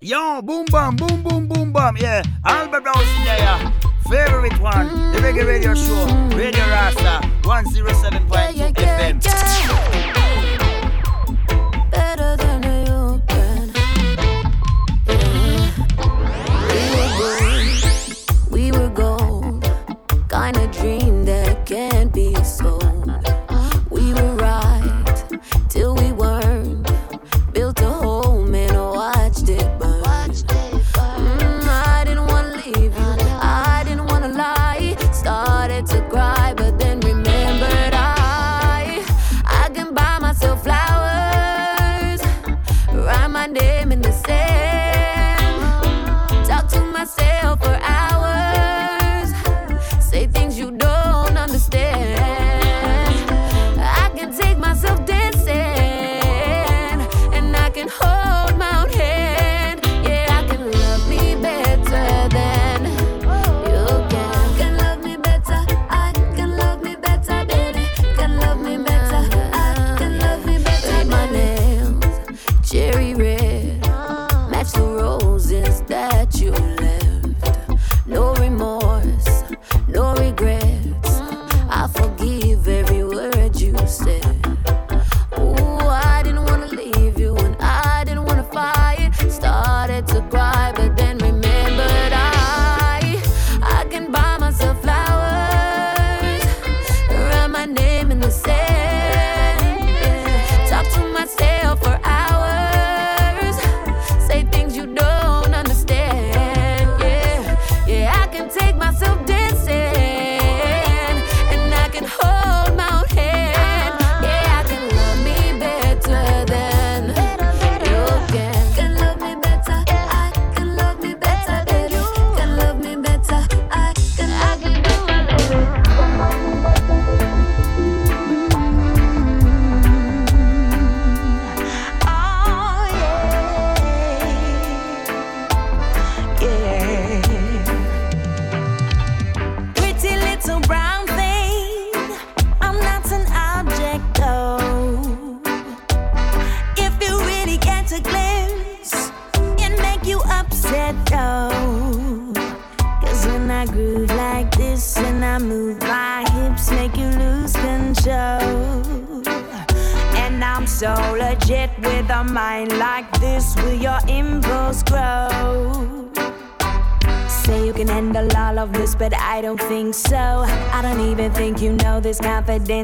Yo, boom bam, boom boom boom bam. Yeah, Albert Brown's in there. Yeah. Favorite one, the Reggae Radio Show, Radio Rasta, 107.2 FM.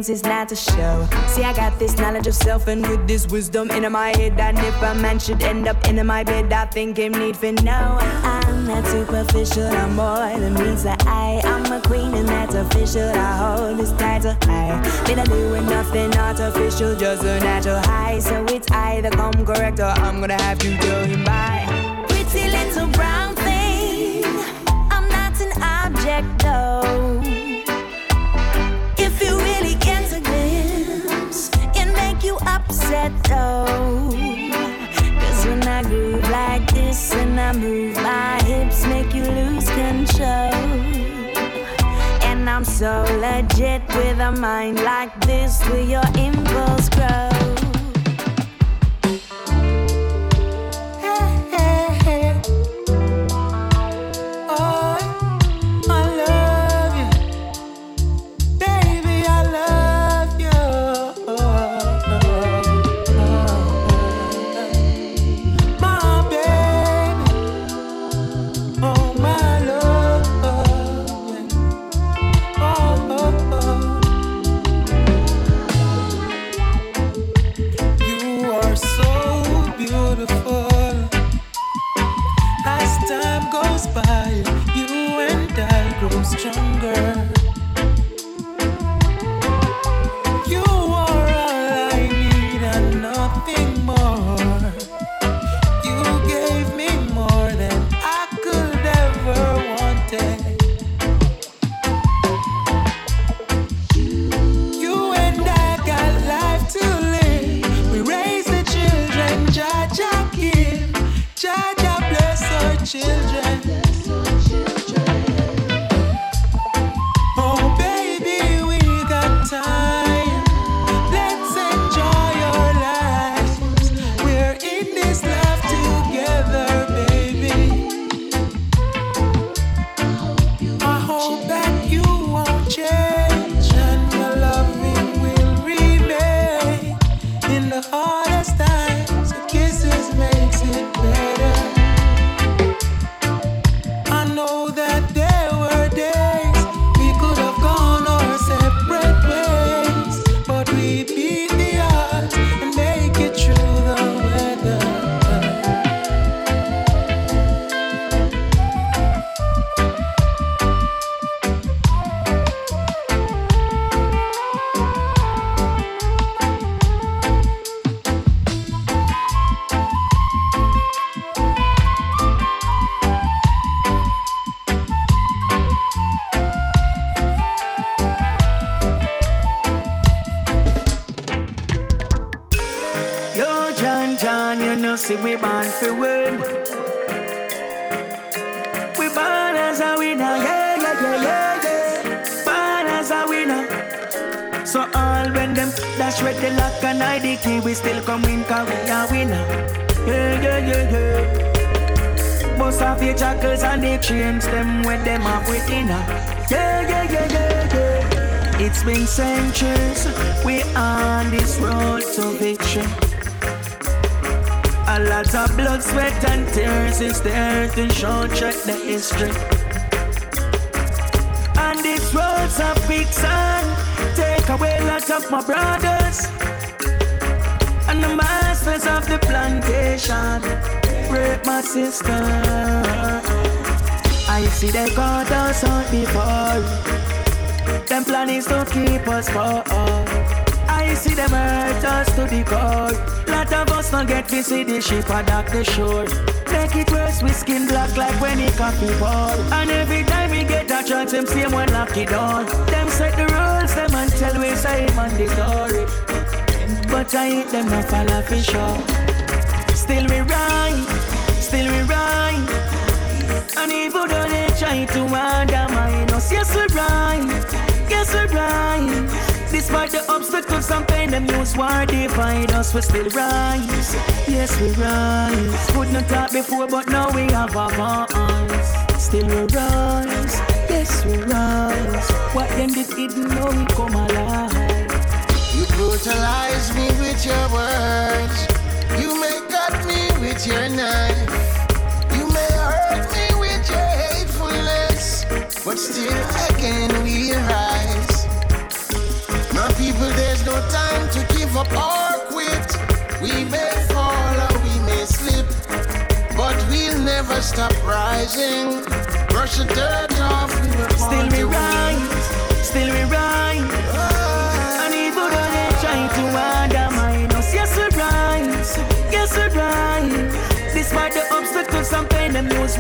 things is not a show. See, I got this knowledge of self and with this wisdom in my head. And if a man should end up in my bed, I think him need for know. I'm not superficial, I'm more than means that I. I'm a queen and that's official. I hold this title high. Been a doing nothing artificial, just a natural high. So it's either come correct or I'm gonna have to go him by. Pretty little brown thing, I'm not an object though. let go. Cause when I groove like this and I move my hips, make you lose control. And I'm so legit with a mind like this, will your impulse grow? Bust jackals and the chains, them with them off with dinner. Yeah, yeah, yeah, yeah, yeah. It's been centuries, we on this road to victory. A lot of blood, sweat, and tears is there to show check the history. And this road's a quicksand, take away lots of my brothers. And the masters of the plantation, my. I see they got us out before. Them plan is to keep us poor. I see them hurt us to the core. Lot of us not get to see the ship and dock the shore. Make it worse, we skin black like when it coffee pour. And every time we get a chance, them same one lock it down. Them set the rules, them and tell we say man the glory. But I ain't them not follow for sure. Still we right, still we right. And even though they try to undermine us, yes we right, yes we right. Despite the obstacles and pain, them use war divide us, we still rise. Yes we rise. Could not talk before, but now we have our voice. Still we rise. Yes we rise. What them did hidden, now we come alive. You brutalize me with your words. You me with your knife. You may hurt me with your hatefulness. But still I can realize. My people, there's no time to give up or quit. We may fall or we may slip. But we'll never stop rising. Brush the dirt off. We were Still we rise, still we rise.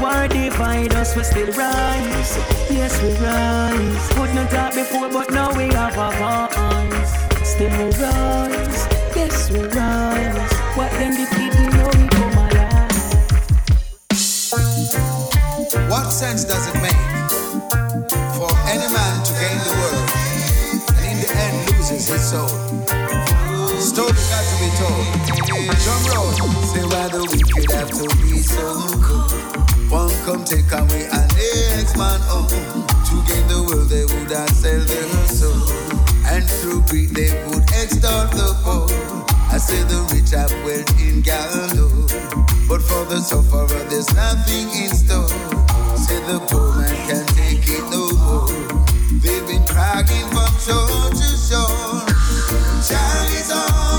War divide us, we still rise. Yes we rise. Could not talk before, but now we have voice. Still we rise, yes we rise. What them did hidden, now we come alive. What sense does it make for any man to gain the world and in the end loses his soul? Story got to be told. Drum roll. Say why the wicked have to be so cold. One come take away a next man home. Oh. To gain the world they would have sell their soul. And through greed they would extort the poor. I say the rich have wealth in gallows. But for the sufferer there's nothing in store. Say the poor man can't take it no more. They've been crying from shore to. Child is always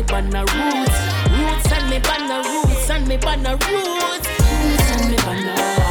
me banner roots. Roots and me banner roots and me banner roots. Roots and me banner.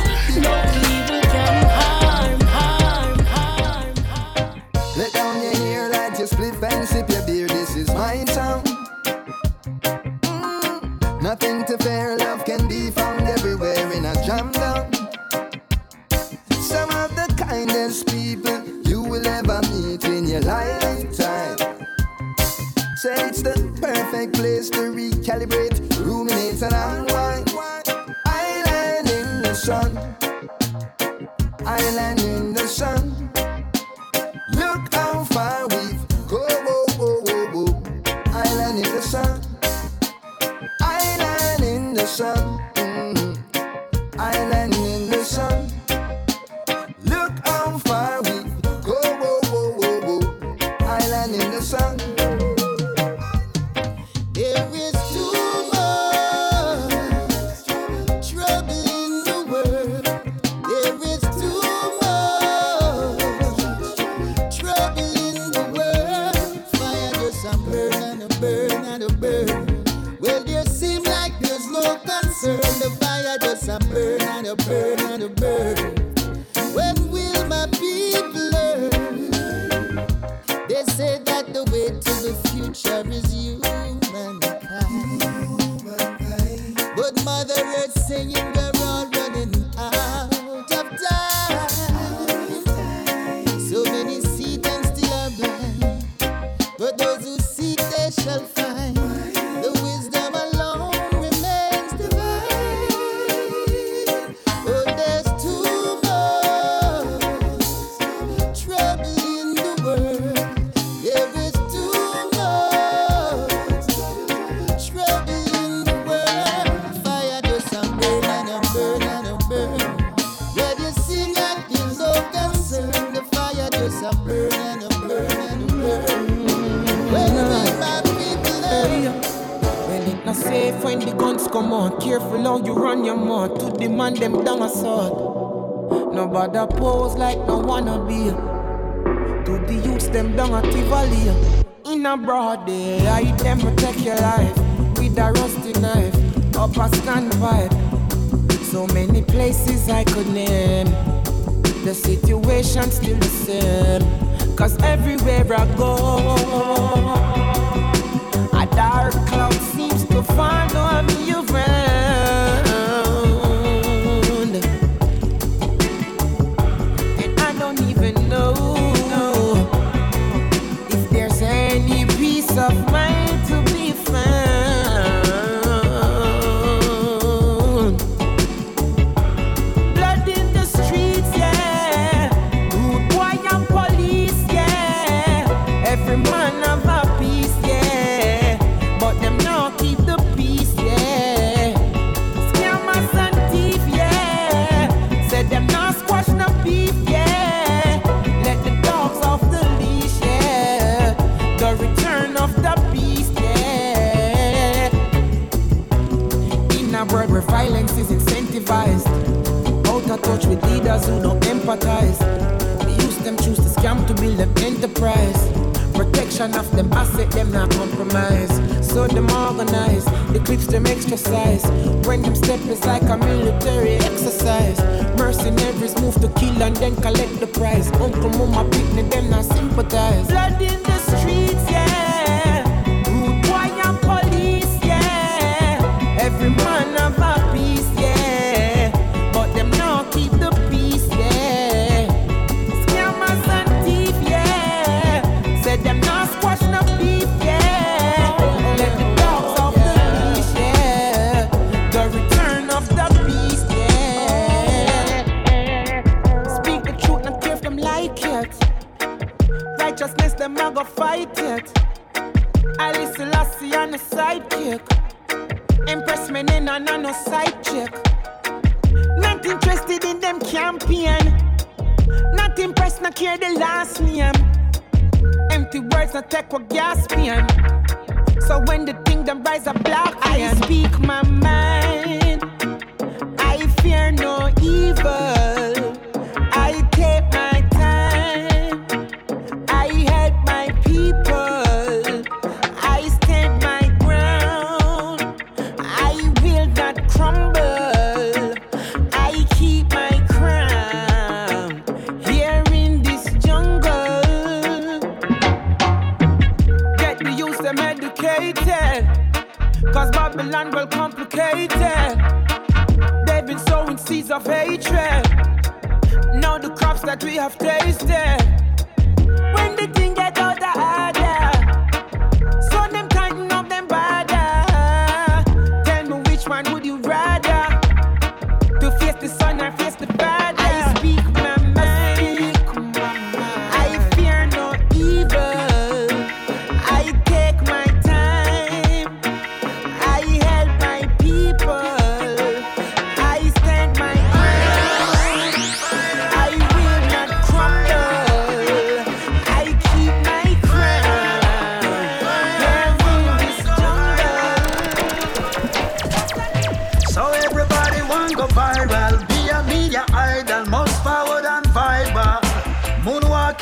Compromise. So them organize, the clips them exercise. When them step is like a military exercise. Mercenaries move to kill and then collect the prize. Uncle, mama, picnic, them not sympathize. Blood in the streets, yeah.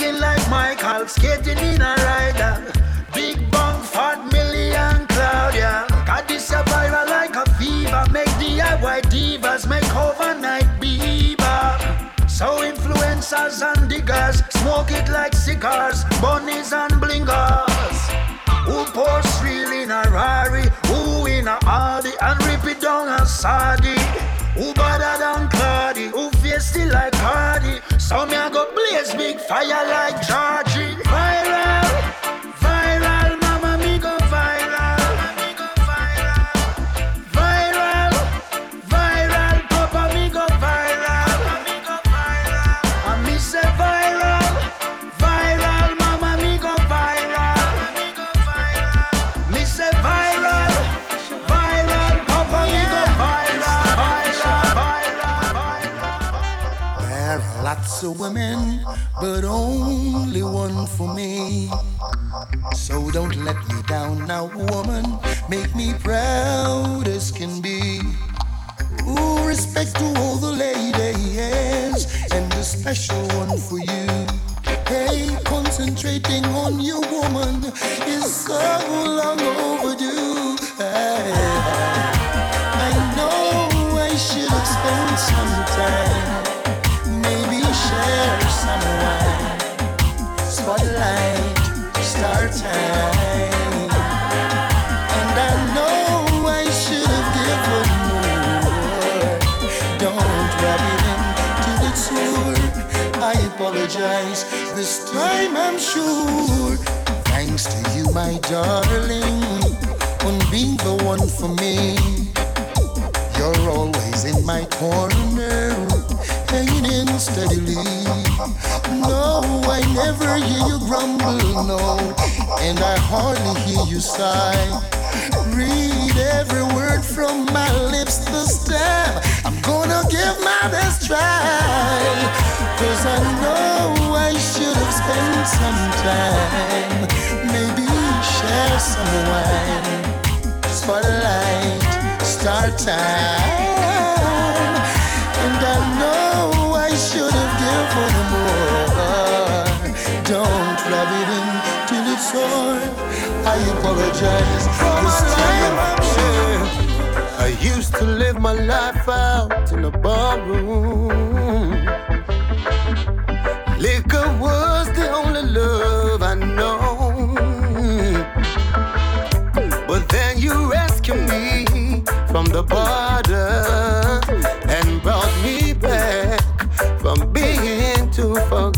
Moonwalking like Michael, skating in a rider. Big bang, fat million Claudia. Got this a viral like a fever. Make DIY divas, make overnight beaver. So influencers and diggers smoke it like cigars, bunnies and blingers. Who pours real in a Rari? Who in a Audi and rip it down a Sadi? Who better than Cardi? Who feisty like Cardi? So me I go blaze big fire like Georgie. Viral, of women, but only one for me. So don't let me down now, woman. Make me proud as can be. Ooh, respect to all the ladies, and a special one for you. Hey, concentrating on you, woman, is so long overdue. To you, my darling, on being the one for me. You're always in my corner, hanging in steadily. No, I never hear you grumble, no, and I hardly hear you sigh. Read every word from my lips this time. I'm gonna give my best try. Cause I know I should have spent some time maybe share some wine. Spotlight, star time. And I know I should have given for the more. Don't rub it in till it's over. I apologize. for this time I'm. I used to live my life out in a barroom. Liquor was the only love I know. Me from the border and brought me back from being too far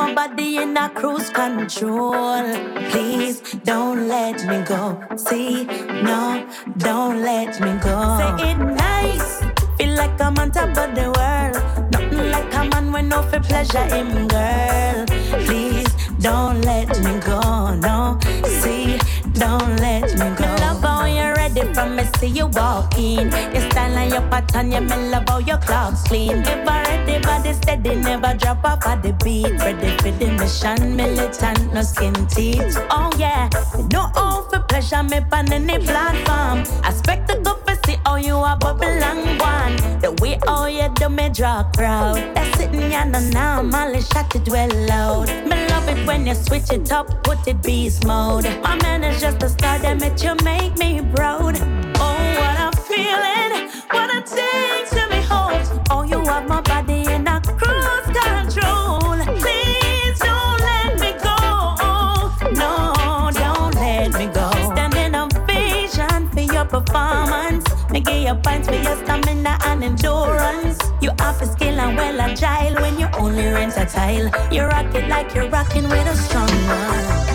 my body in a cruise control. Please don't let me go. See, no, don't let me go. Say it nice. Feel like I'm on top of the world. Nothing like a man when no for pleasure him, girl. Please don't let me go. No, from me see you walk in. Your style and your pattern, yeah, me love your clothes clean. Ever ready, body steady, never drop off at the beat. Ready for the mission, militant, no skin teeth. Oh yeah, no all for pleasure, me on any platform. I spectacle for see how you are bubble and one. The way how you do me draw crowd. That's sitting yeah, no now, Molly shot it well loud. Me love it when you switch it up, put it beast mode. My man is just a star that made you make me proud. Oh, what I'm feeling, what a thing to behold. Oh, you have my body in a cruise control. Please don't let me go. No, don't let me go. Standing ovation for your performance. Me give you points for your stamina and endurance. You have a skill and well agile when you only rent a tile. You rock it like you're rocking with a strong one.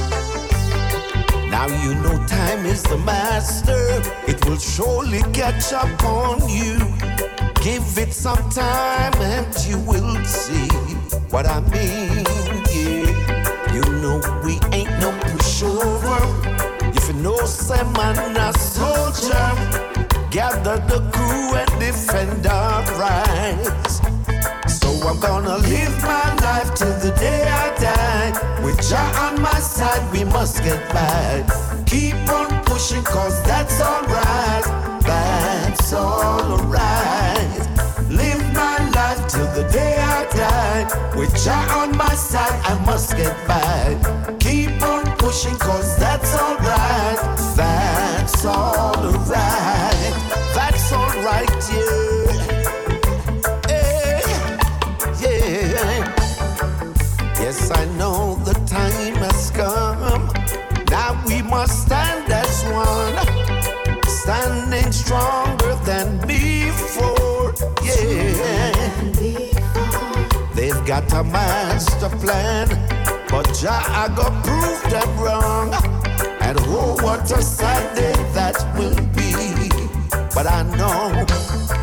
Now you know time is the master. It will surely catch up on you. Give it some time and you will see what I mean. Yeah. You know we ain't no pushover. If you know some man a soldier, gather the crew and defend our rights. I'm gonna live my life till the day I die. With Jah on my side, we must get by. Keep on pushing, cause that's alright. That's alright. Live my life till the day I die. With Jah on my side, I must get by. Keep on pushing, cause that's alright. That's alright. Got a master plan, but Jah I go prove them wrong. And oh, what a sad day that will be. But I know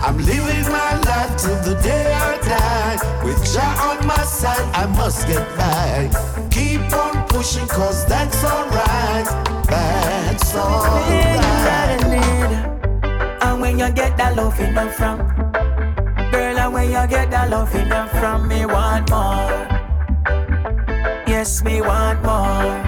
I'm living my life till the day I die. With Jah on my side, I must get by. Keep on pushing, cause that's alright. That's alright. And when you get that love in the from And when you get that love the from Me want more Yes, me want more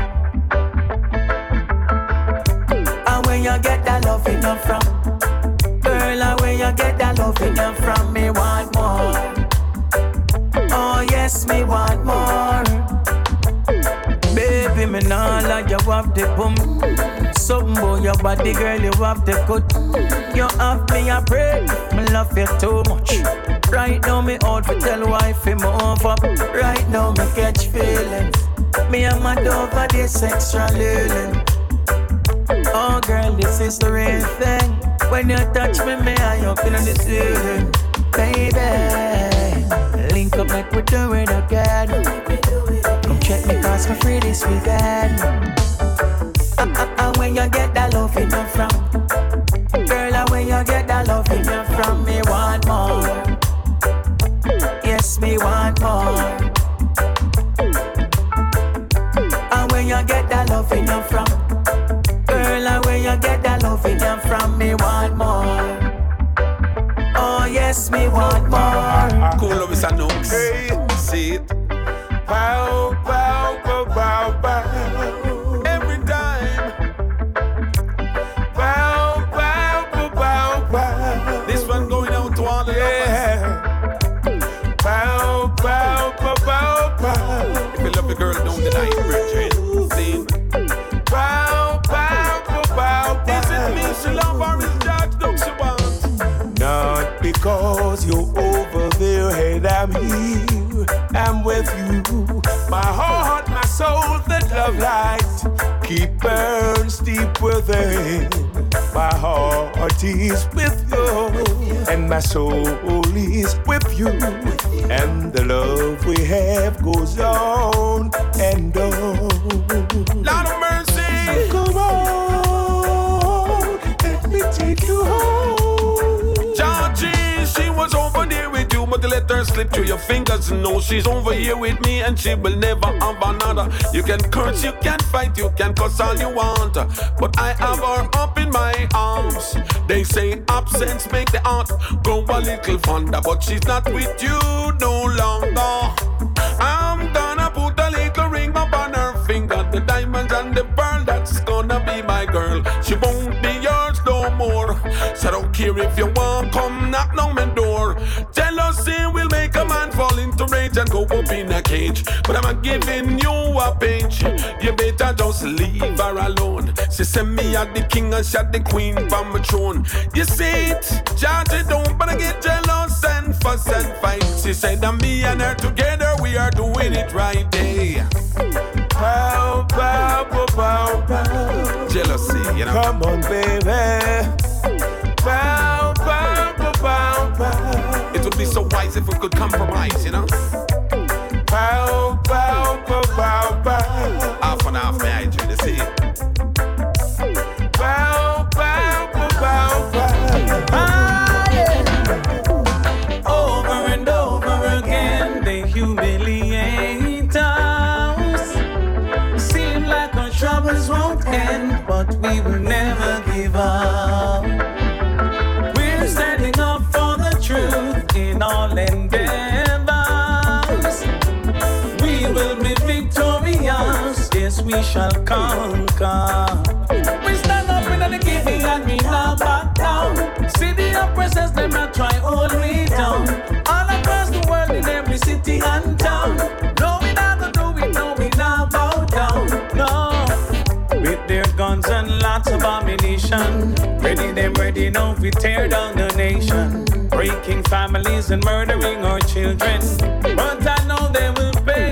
And when you get that love the from Girl, and when you get that love the from Me want more Oh, yes, me want more Baby, me nah like you have the boom. Something about your body, girl, you have the cut. You have me a pray, me love you too much. Right now, me out for tell wife him move up. Right now, me catch feelings. Me and my dog for this extra living. Oh, girl, this is the real thing. When you touch me, me I up in the ceiling. Baby, link up like we do it again. Come check me cause for free this weekend. Uh, uh, uh, when you get that love in your from she want more. And where you get that love in you from? Girl, and where you get that love in you from? Me want more. Oh yes, me want more. Cool, love is a nooks. Hey. See it. Pow, pow. of you. My heart, my soul, the love light keep burns deep within. My heart is with you, and my soul is with you, and the love we have goes on and on. slip through your fingers. No, she's over here with me and she will never have another. You can curse, you can fight, you can cuss all you want. But I have her up in my arms. They say absence make the heart grow a little fonder. But she's not with you no longer. I'm gonna put a little ring upon her finger. The diamonds and the pearl, that's gonna be my girl. She won't be yours no more. So I don't care if you want come in a cage. But I'm giving you a pinch. You better just leave her alone. She send me at the king and shot the queen from my throne. You see it? Charge it down, but I get jealous and fuss and fight. She said that me and her together, we are doing it right. there. Pow, pow, pow, pow, pow. Jealousy, you know. Come on, baby. Pow, pow, pow, pow, pow. It would be so wise if we could compromise, you know. of abomination. Ready, them ready now we tear down the nation. Breaking families and murdering our children. But I know they will pay.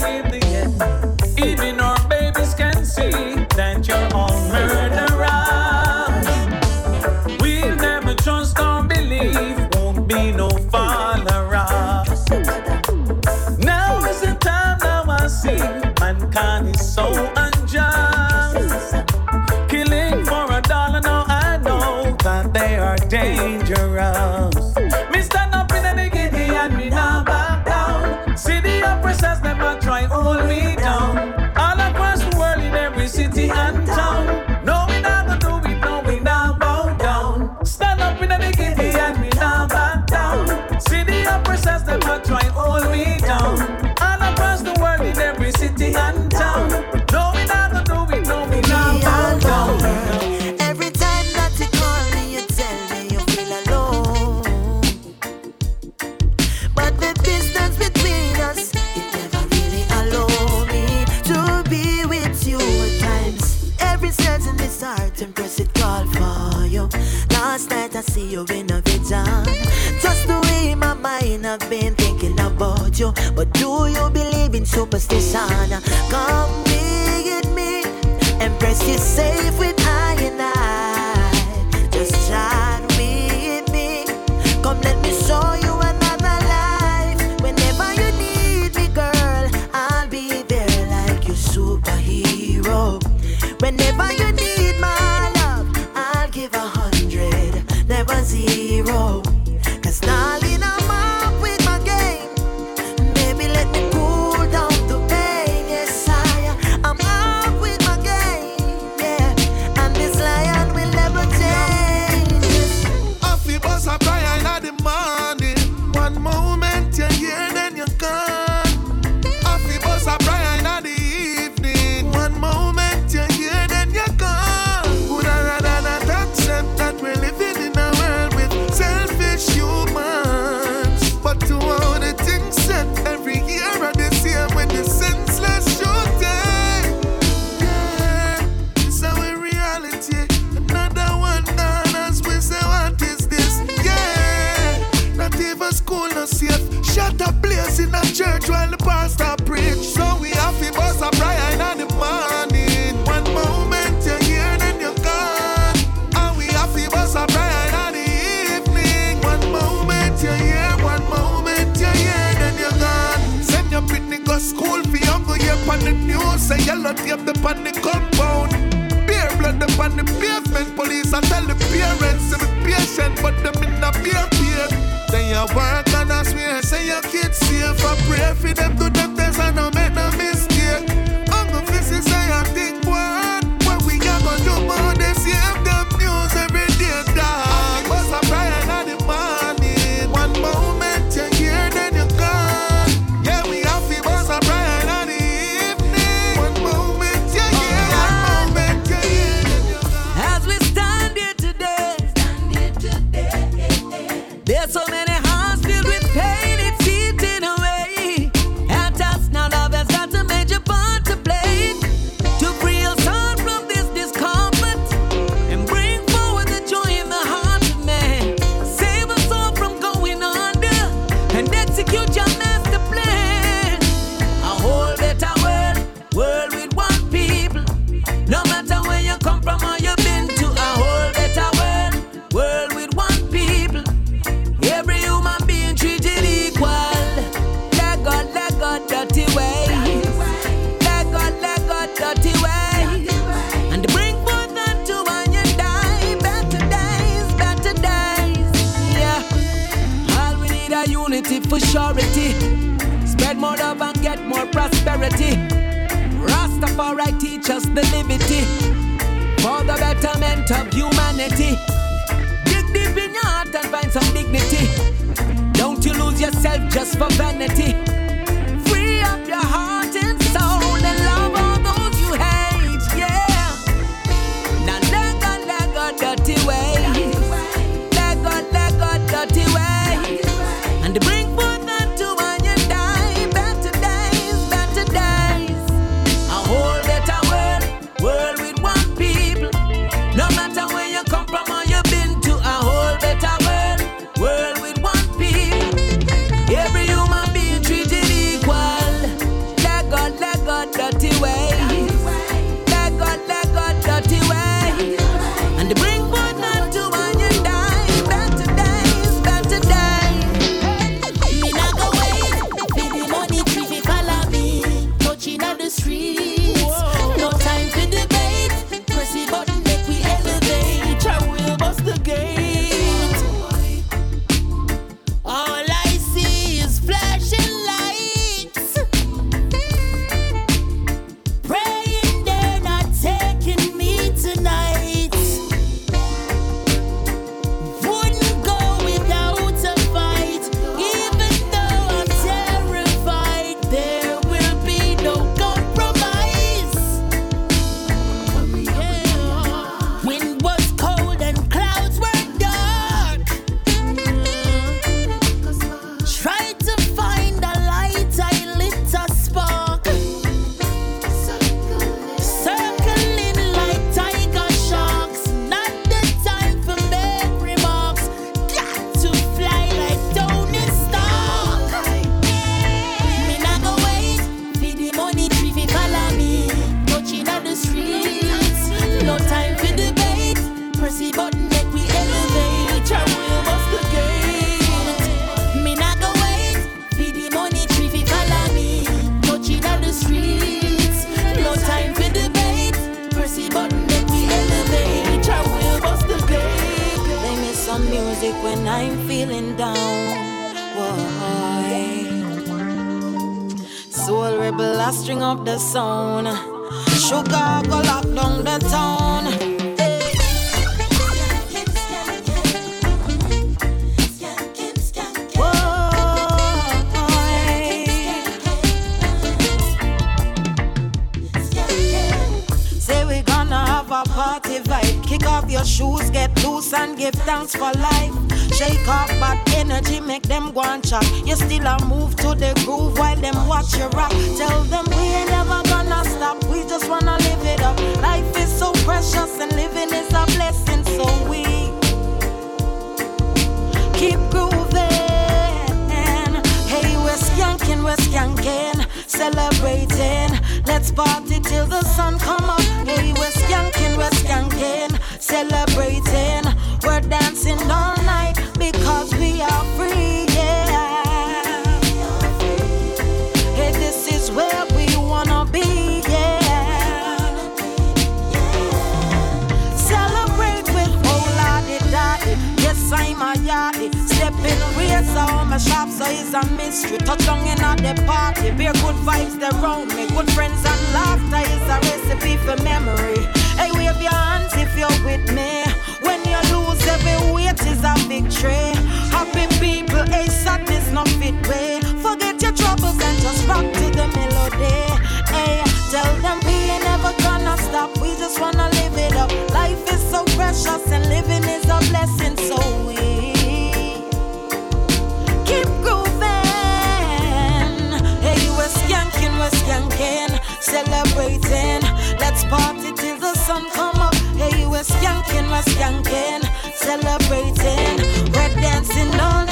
Skanking, celebrating. We're dancing all night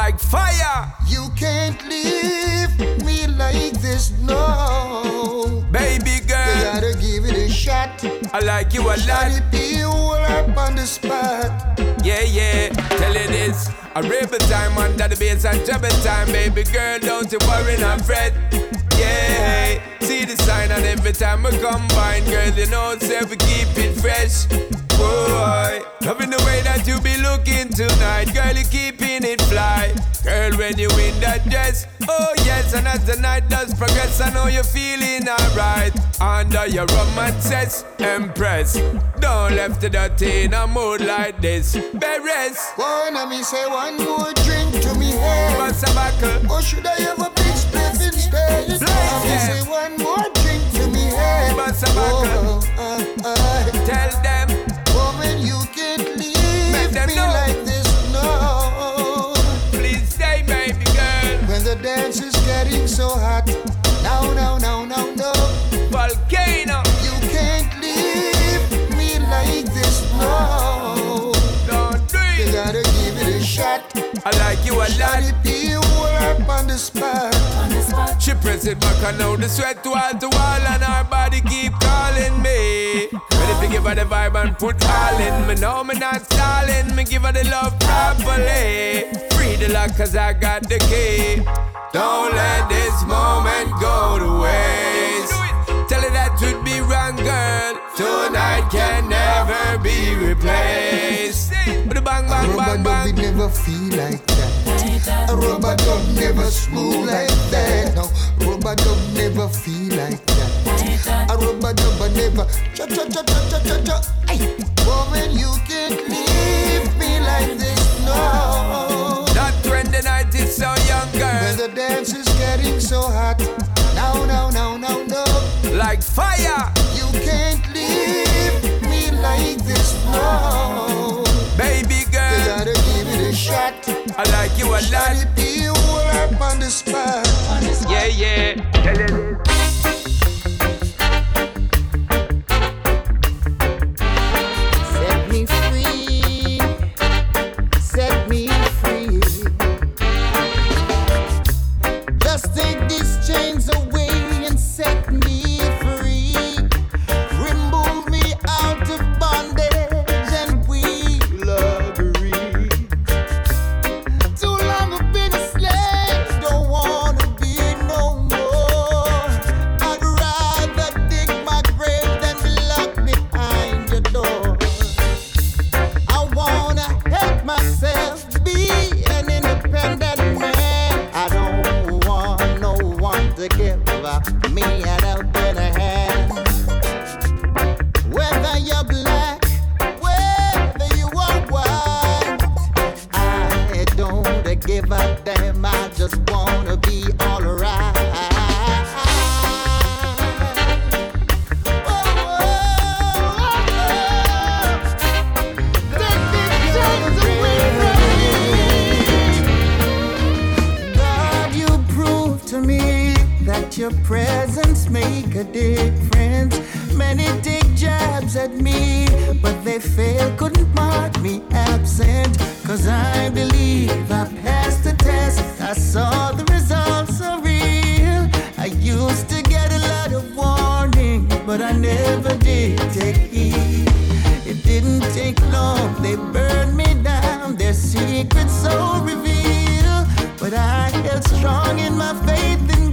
Like fire, You can't leave me like this, no. baby girl, You gotta give it a shot. I like you a lot. Shawty be all up on the spot. Yeah, yeah. Tell you this. A rebel time under the bass and trouble time, baby girl. Don't you worry, not fret. Yeah, see the sign and every time we combine, girl, you know, say we keep it fresh. Boy, loving the way that you be looking tonight, girl, you keeping it fly. Girl, when you in that dress, oh yes, and as the night does progress, I know you're feeling alright. Under your romances, Empress. Don't left the dirty in a mood like this. Beres, Wanna me say one more drink to me head. what's a buckle? Or should I have a big spliff instead? Yeah. say one more drink to me head. What's a buckle? So hot, no, no, no, no, no. Volcano, You can't leave me like this, no. don't do You gotta give it a shot. I like you a lot. Shawty be all up on the spot. She press it back and now the sweat wall to wall and her body keep calling me. Give her the vibe and put all in me. No, me not stalling. Me give her the love properly. Free the lock cause I got the key. Don't let this moment go to waste. Tell her that would be wrong, girl. Tonight can never be replaced. But Bang, bang, bang, bang, bang. never feel like that. A rubber dub never smooth like that. No, rubber dub never feel like that. A rubber dub I never cha cha cha cha cha cha cha. Woman, you can't leave me like this, no. Not when the night is so young, girl. the dance is getting so hot, no, no, no, no, no. Like fire. You can't leave me like this, no. Baby shot. I like you a lot. Be up on the spot. Yeah, yeah. the dick friends. Many take jabs at me, but they failed. couldn't mark me absent. Cause I believe I passed the test. I saw the results are real. I used to get a lot of warning, but I never did take heed. It didn't take long, they burned me down, their secrets so revealed. But I held strong in my faith in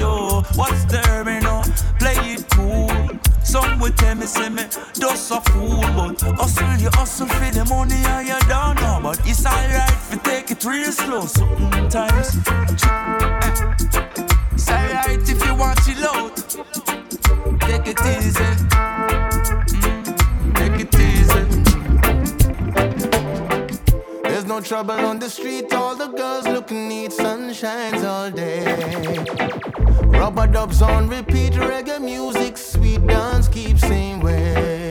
yo. What's there, you know? Play it cool. Some would tell me, say me, just a fool, but hustle, you hustle for the money and you don't know. But it's alright if you take it real slow sometimes. It's alright if you want it out. Take it easy. Trouble on the street, all the girls looking neat, sun shines all day. Rubber dubs on repeat, reggae music, sweet dance keeps same way.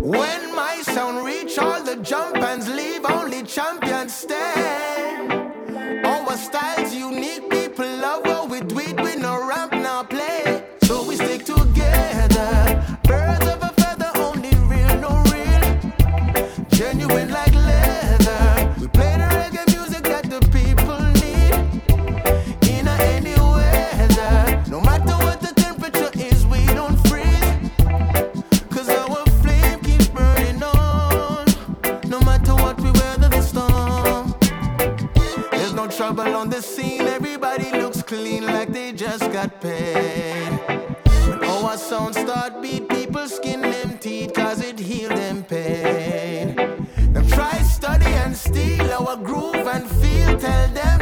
When my sound reach all the jump leave, only champions stay. Just got paid. When our sound start beat, people skin them teeth cause it heal them pain. Them try study and steal our groove and feel. Tell them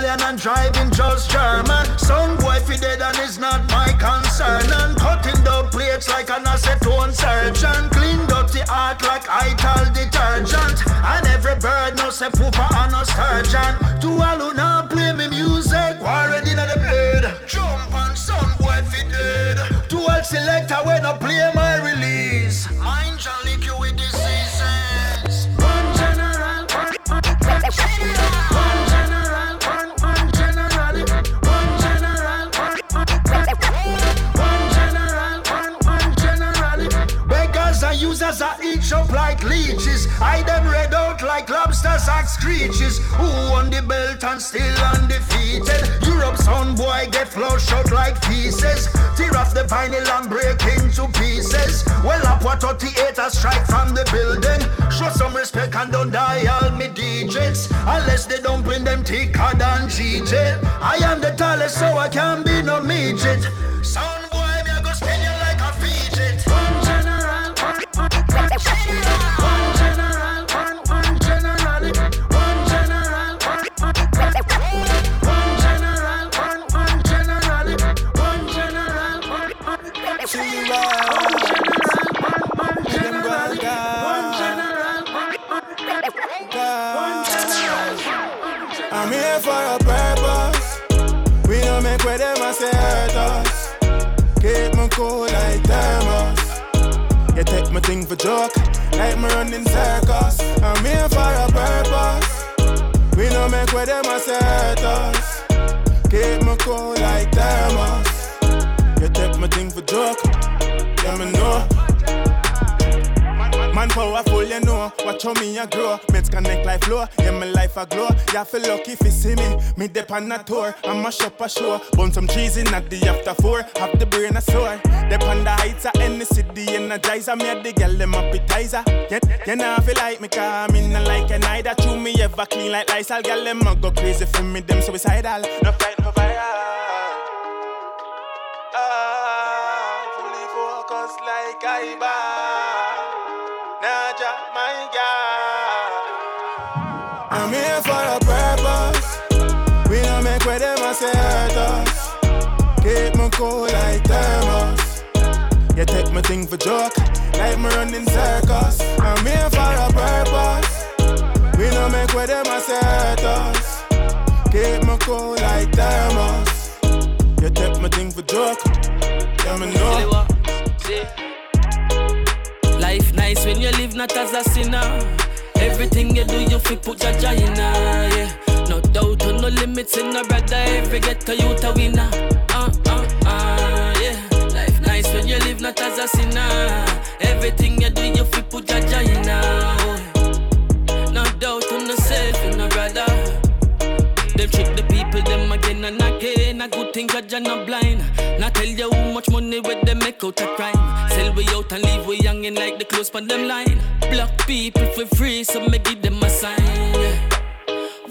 Italian and driving just German. Some boy fi dead and it's not my concern. And cutting the plates like an acetone surgeon. Clean the art like ital detergent. And every bird knows say pooper and a sturgeon. To all who not play me music, already in the bed. Jump and some boy fi dead. To all selector when I play my release. Mind like leeches. I them red out like lobsters and screeches. Who won the belt and still undefeated? Europe's own boy get flushed out like pieces. Tear off the vinyl and break into pieces. Well up what 38 a strike from the building. Show some respect and don't dial me digits. Unless they don't bring them thicker than GJ. I am the tallest so I can be no midget. Me on a tour. I mash up a show. Burn some cheese in at the after four. Have the brain a sore. Dep on the heights of any city energizer. Me a the girl them appetizer. You, you know feel like me car. Me not like an either. True me ever clean like Lysol. Girl them a go crazy for me. Them suicidal. No fight no fire. Ah, fully focused like I bar. Cool like thermos. You take my thing for joke, like me running circus. I'm here for a purpose. We don't make where them a say us. Keep me cool like thermos. You take my thing for joke. Yeah, me know. Life nice when you live not as a sinner. Everything you do, you fi put Jah Jah in yeah. No doubt, no limits in a brother. Every get to you to winner. Uh, yeah. Life nice when you live not as a sinner. Everything you do, you fi put Jah Jah in oh. No doubt, no self in a brother. Them trick the people, them again and again. A good thing, Jah Jah not blind. Not tell you how much money with them make out a crime. Sell we out and leave we youngin' like the clothes on them line. Block people for free, so me give them a sign.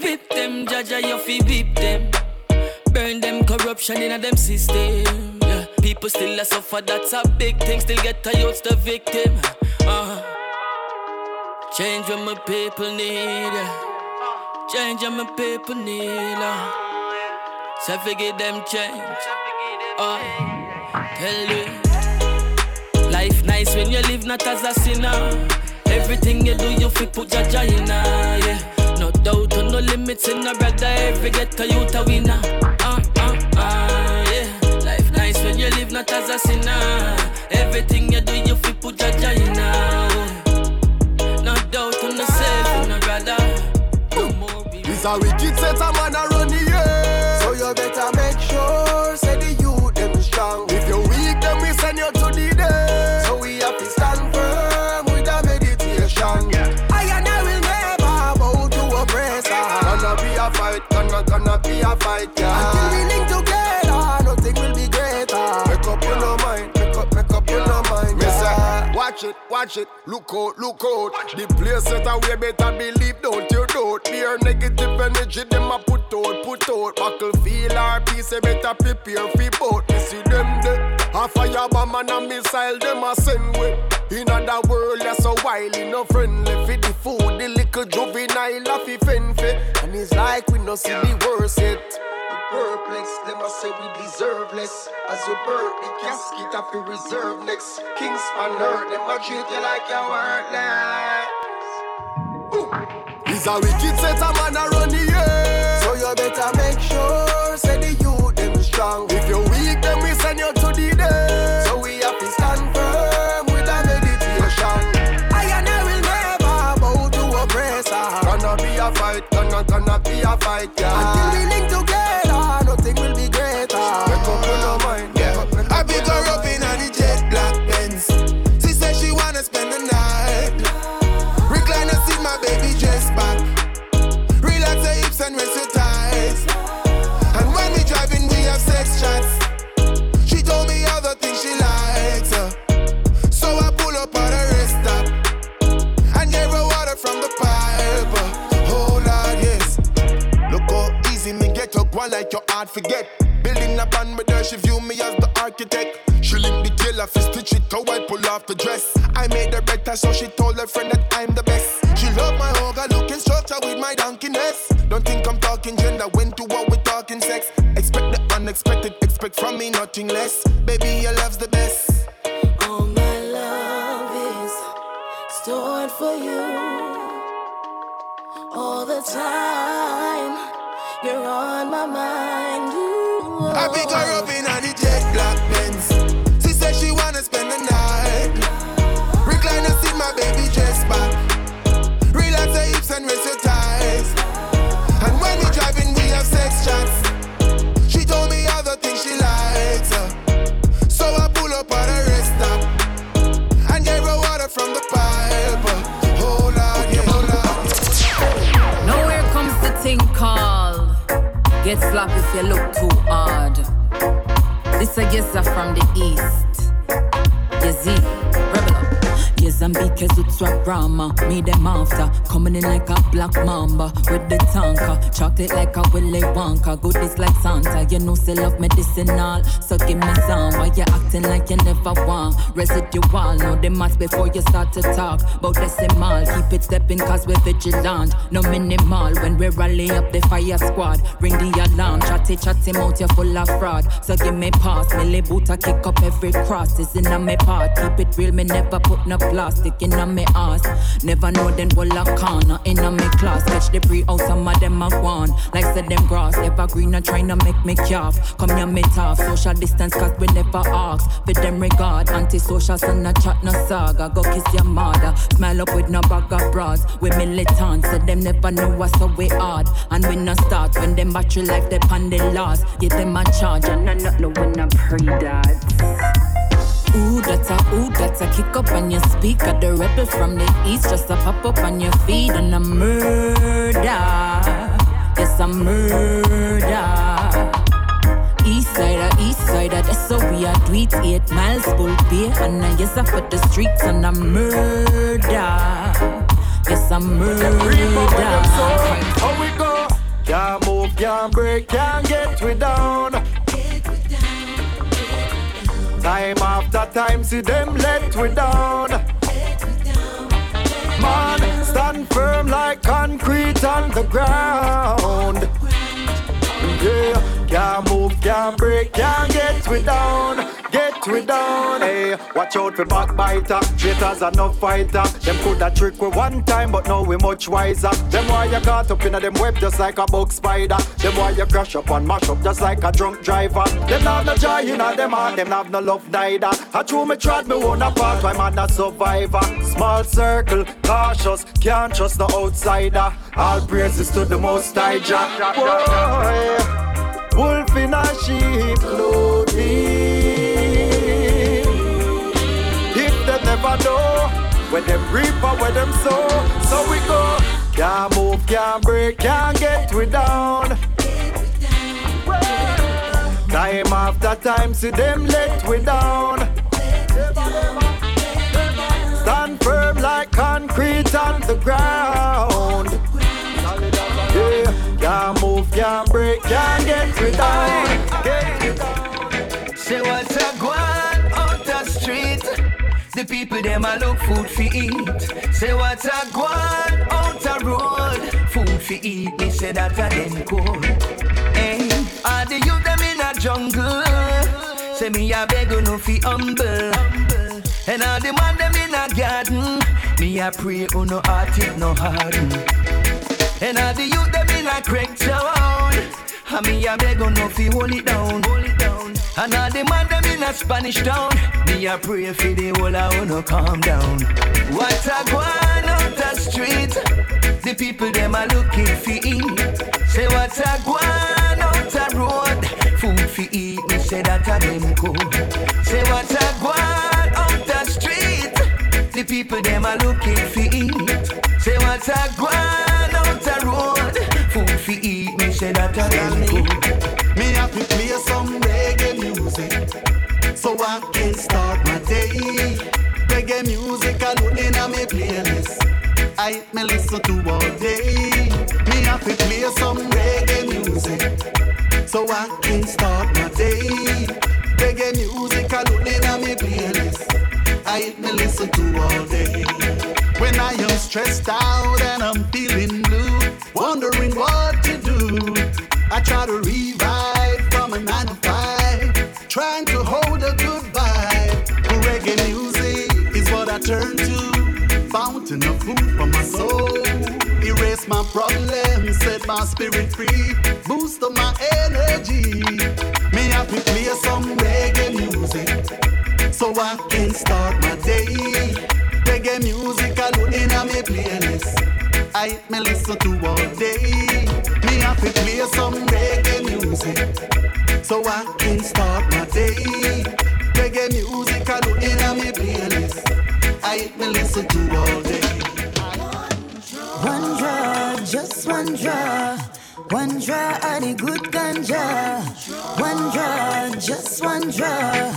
Whip them, Jah Jah, you fi whip them. Burn them corruption in a them system. Yeah. People still a suffer, that's a big thing. Still get a youth the victim. Uh-huh. Change what my people need. Yeah. Change what my people need. Uh. So forget them change. Oh, tell you. Life nice when you live not as a sinner. Everything you do, you fi put Jah Jah in yeah. No doubt, no limits in a brother. Every get to you to winner. You live not as a sinner. Everything you do, you fi put Jah Jah in No doubt, no self in a brother. It's a wicked set of man a run the air. So you better make sure, say the youth them strong. If you weak, then we send you to the day. So we have to stand firm with a meditation. I and I will never bow to oppressor. Gonna be a fight, gonna gonna be a fight, yeah. Until we link together, Watch it, watch it, look out, look out. The place that away better believe, don't you doubt. Fear negative energy, them a put out, put out. Buckle feel our peace, better prepare for both. You see them there, a fire bomb and a missile, them a send with. In other world, that's so wily, no friendly. For the food, the little juvenile, a fi fend. And it's like we no see the worst yet. Perplex, them a say we deserve less. As you burn the casket, I feel reserve next. Kings on earth, them a treat you like you're worthless. It's a wicked set of man a run the air. So you better make sure, be a like forget. Building a band with her, she view me as the architect. She link the tailor fi stitch it how I pull off the dress. I made her better, so she told her friend that I'm the best. She love my hoga looking structure with my donkeyness. Don't think I'm talking gender when to what we talking sex. Expect the unexpected, expect from me nothing less. Baby, your love's the best. All my love is stored for you all the time. You're on my mind. I pick her up Get slapped if you look too hard. This a yeza from the east. Yezi, rebel Yezambike Zutswa Brahma, me them after. Coming in like a black mamba with the tanker. Chocolate like a Willy Wonka, goodies like Santa. You know, say love medicinal, so give me some. Why you acting like you never want? Residual, know the maths before you start to talk. About decimal, keep it stepping cause we're vigilant. No minimal, when we rally up the fire squad. Ring the alarm, chatty chatty mouth, you're full of fraud. So give me pass, me boot, I kick up every cross. It's in me part, keep it real, me never put no plastic in me ass. Never know them will a corner in a me class. Catch the pre out, some of them have gone. Like said them grass, evergreen and trying to make me calf. Come here, me tough. Social distance, cause we never ask. For them regard, anti-social, son a chat no saga. Go kiss your mother. Smile up with no bag of bras. We militant, so them never know what's so we hard. And we not start when them battery life depend the loss. Give them a charge and I not know when I pray that. That's a ooh, that's a kick up on your speaker. The rebel from the east just a pop up on your feet and a murder. Yes, a murder. East side, uh, east side, uh, that's so we are it. Eight miles full beer and I yes for the streets and a murder. Yes, a murder. How we go? Can't move, can't break, can't get we down. Time after time, see them let we down. Man, stand firm like concrete on the ground. Yeah. Can't move, can't break, can't get we down. Get we down. Hey, watch out for backbiter. Traitors are no fighter. Them coulda trick we one time, but now we much wiser. Them why you caught up in them web just like a bug spider. Them why you crash up and mash up just like a drunk driver. Them have no joy in them heart, them have no love neither. I true me trod me own apart, why man a survivor. Small circle, cautious, can't trust no outsider. All praises to the most high Jah. Wolf in a sheep clothing. Never know where them reap or where them sow, so we go. Can't move, can't break, can't get we down. Time after time, see them let we down. Stand firm like concrete on the ground. Yeah. Can't move, can't break, can't get we down. Say what's a guan out the street. The people them a look food for eat. Say what's a guan out the road. Food for eat. Me say that a them cold. Hey, all the youth them in a jungle. Say me a beg no fi humble. And all the man them in a garden. Me a pray oh no heart it no harden. And all the youth them in a crack town. And me a beg on fi hold it down. And all the man them in a Spanish town. Me a pray for the whole of no calm down. What a on out the street. The people them a looking for eat. Say what a on out the road. Food for eat. Me say that a them cool. Say what a on out the street. The people them a looking for eat. Say what a go on out the road. Food for eat. Say that a them cool. Me have to play some reggae music so I can start my day. Reggae music alone in me playlist. I me listen to all day. Me have to play some reggae music so I can start my day. Reggae music alone in me playlist. I me listen to all day. When I am stressed out and I'm feeling blue, wondering what to do. I try to revive from a nine to five, trying to hold a good vibe. Reggae music is what I turn to, fountain of food for my soul. Erase my problems, set my spirit free, boost up my energy. Me have to play some reggae music so I can start my day. Reggae music alone in me playlist. I me listen to all day. Me have to play some reggae music so I can start my day. Reggae music alone in a me playlist. I me listen to all day. One draw, just one draw. One draw of the good ganja. One draw, just one draw.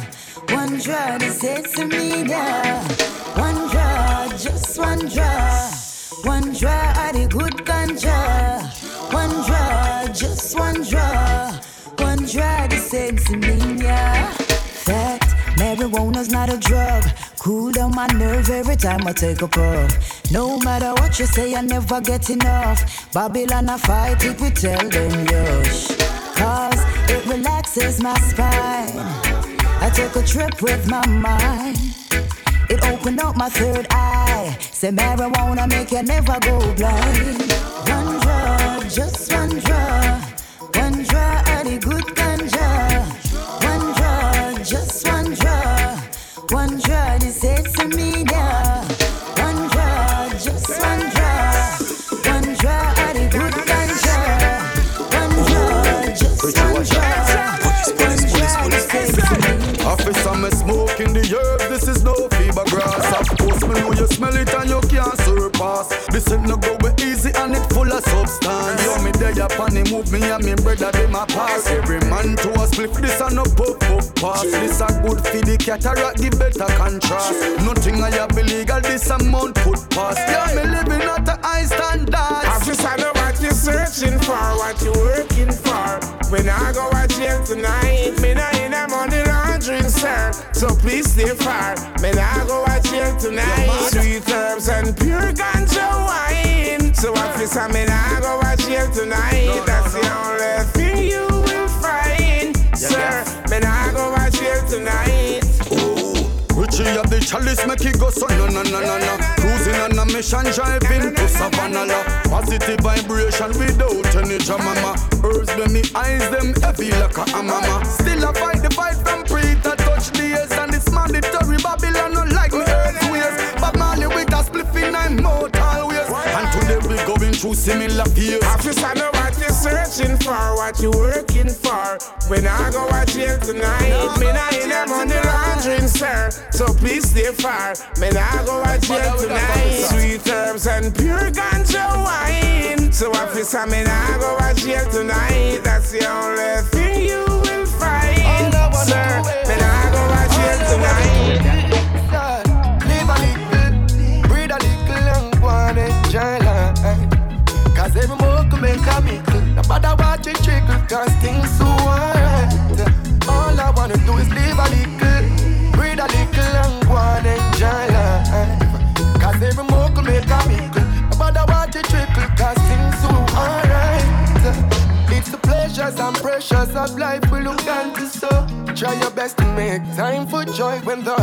One draw, the sensimilla. One draw, just one draw. One draw of the good ganja. One draw, just one draw. One draw, the sensimilla. Fact, marijuana's not a drug. Cool down my nerve every time I take a puff. No matter what you say, I never get enough. Babylon, I fight it, we tell them yush. Cause it relaxes my spine. I take a trip with my mind. It opened up my third eye. Say marijuana make you never go blind. One just one draw. One draw of the good ganja. One draw, just one draw. One draw, the sensimilla. One draw, just one draw. One draw of the good ganja. One draw, just one draw. One draw, the sexy. Officer, me smoking the herb, this is no fever grass. Of course, me know you smell it and you can't surpass. This ain't no go easy and it full of substance. You me there upon the move, me and me brother them a pass. Every man to a split, this a no puff puff pass. This a good for the cataract, the better contrast. Nothing I have illegal, this amount put past. Yeah, me living at a high standard. Officer, know what you searching for, what you working for. When I go out jail tonight, me not in a money laundering, sir. So please stay far. Me I go out jail tonight. Sweet herbs and pure wine. So officer, me I go out jail tonight. That's the only thing you will find, sir. Me I go out jail tonight. Richie have the chalice, make it go so no no no no no. Cruising on a mission, driving to Savannah. Positive vibration without any drama. Herbs when me eyes them heavy like a hammer. Still I fight the fight from pre touch the and it's mandatory. Babylon through similar fears. Officer, know what you're searching for, what you're working for. When I go out jail tonight, me not in a money laundering, sir. So please stay far. Me I go out jail tonight. Sweet herbs and pure ganja wine. So officer, me I go out jail tonight. That's the only thing you will find, sir. Me I go out jail tonight. Make a mickle. No what you trickle, cause things so alright. All I wanna do is live a little, breathe a little, and go on enjoy life. Cause every can make a mickle. No what you trickle, cause things so alright. It's the pleasures and pressures of life we look down to so. Try your best to make time for joy when the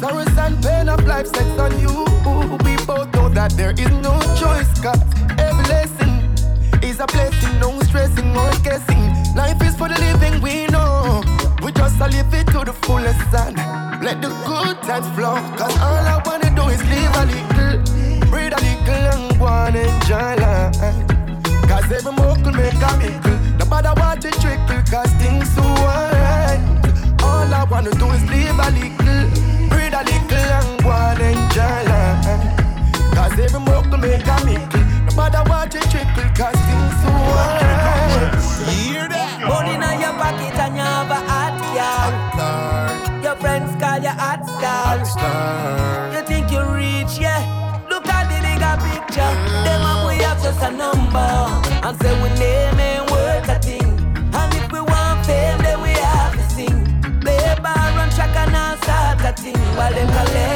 sorrows and pain of life sets on you. We both know that there is no choice, cause every lesson is a blessing, no stressing or guessing. Life is for the living, we know. We just a live it to the fullest and let the good times flow. Cause all I wanna do is live a little, breathe a little, and and enjoy life. Cause every could make a mickle. No matter what you trickle, cause things so alright. All I wanna do is live a little, breathe a little, and and enjoy life. Cause every could make a mickle. No matter what you trickle, cause things so alright. Hear that? Money in your pocket and you have a hot girl. Your friends call you hot star. Star, You think you rich, yeah? Look at the bigger picture. Them and we have just a number. And say we name ain't worth a thing. And if we want fame, then we have to sing. Play bar and track and all start a thing. While them collect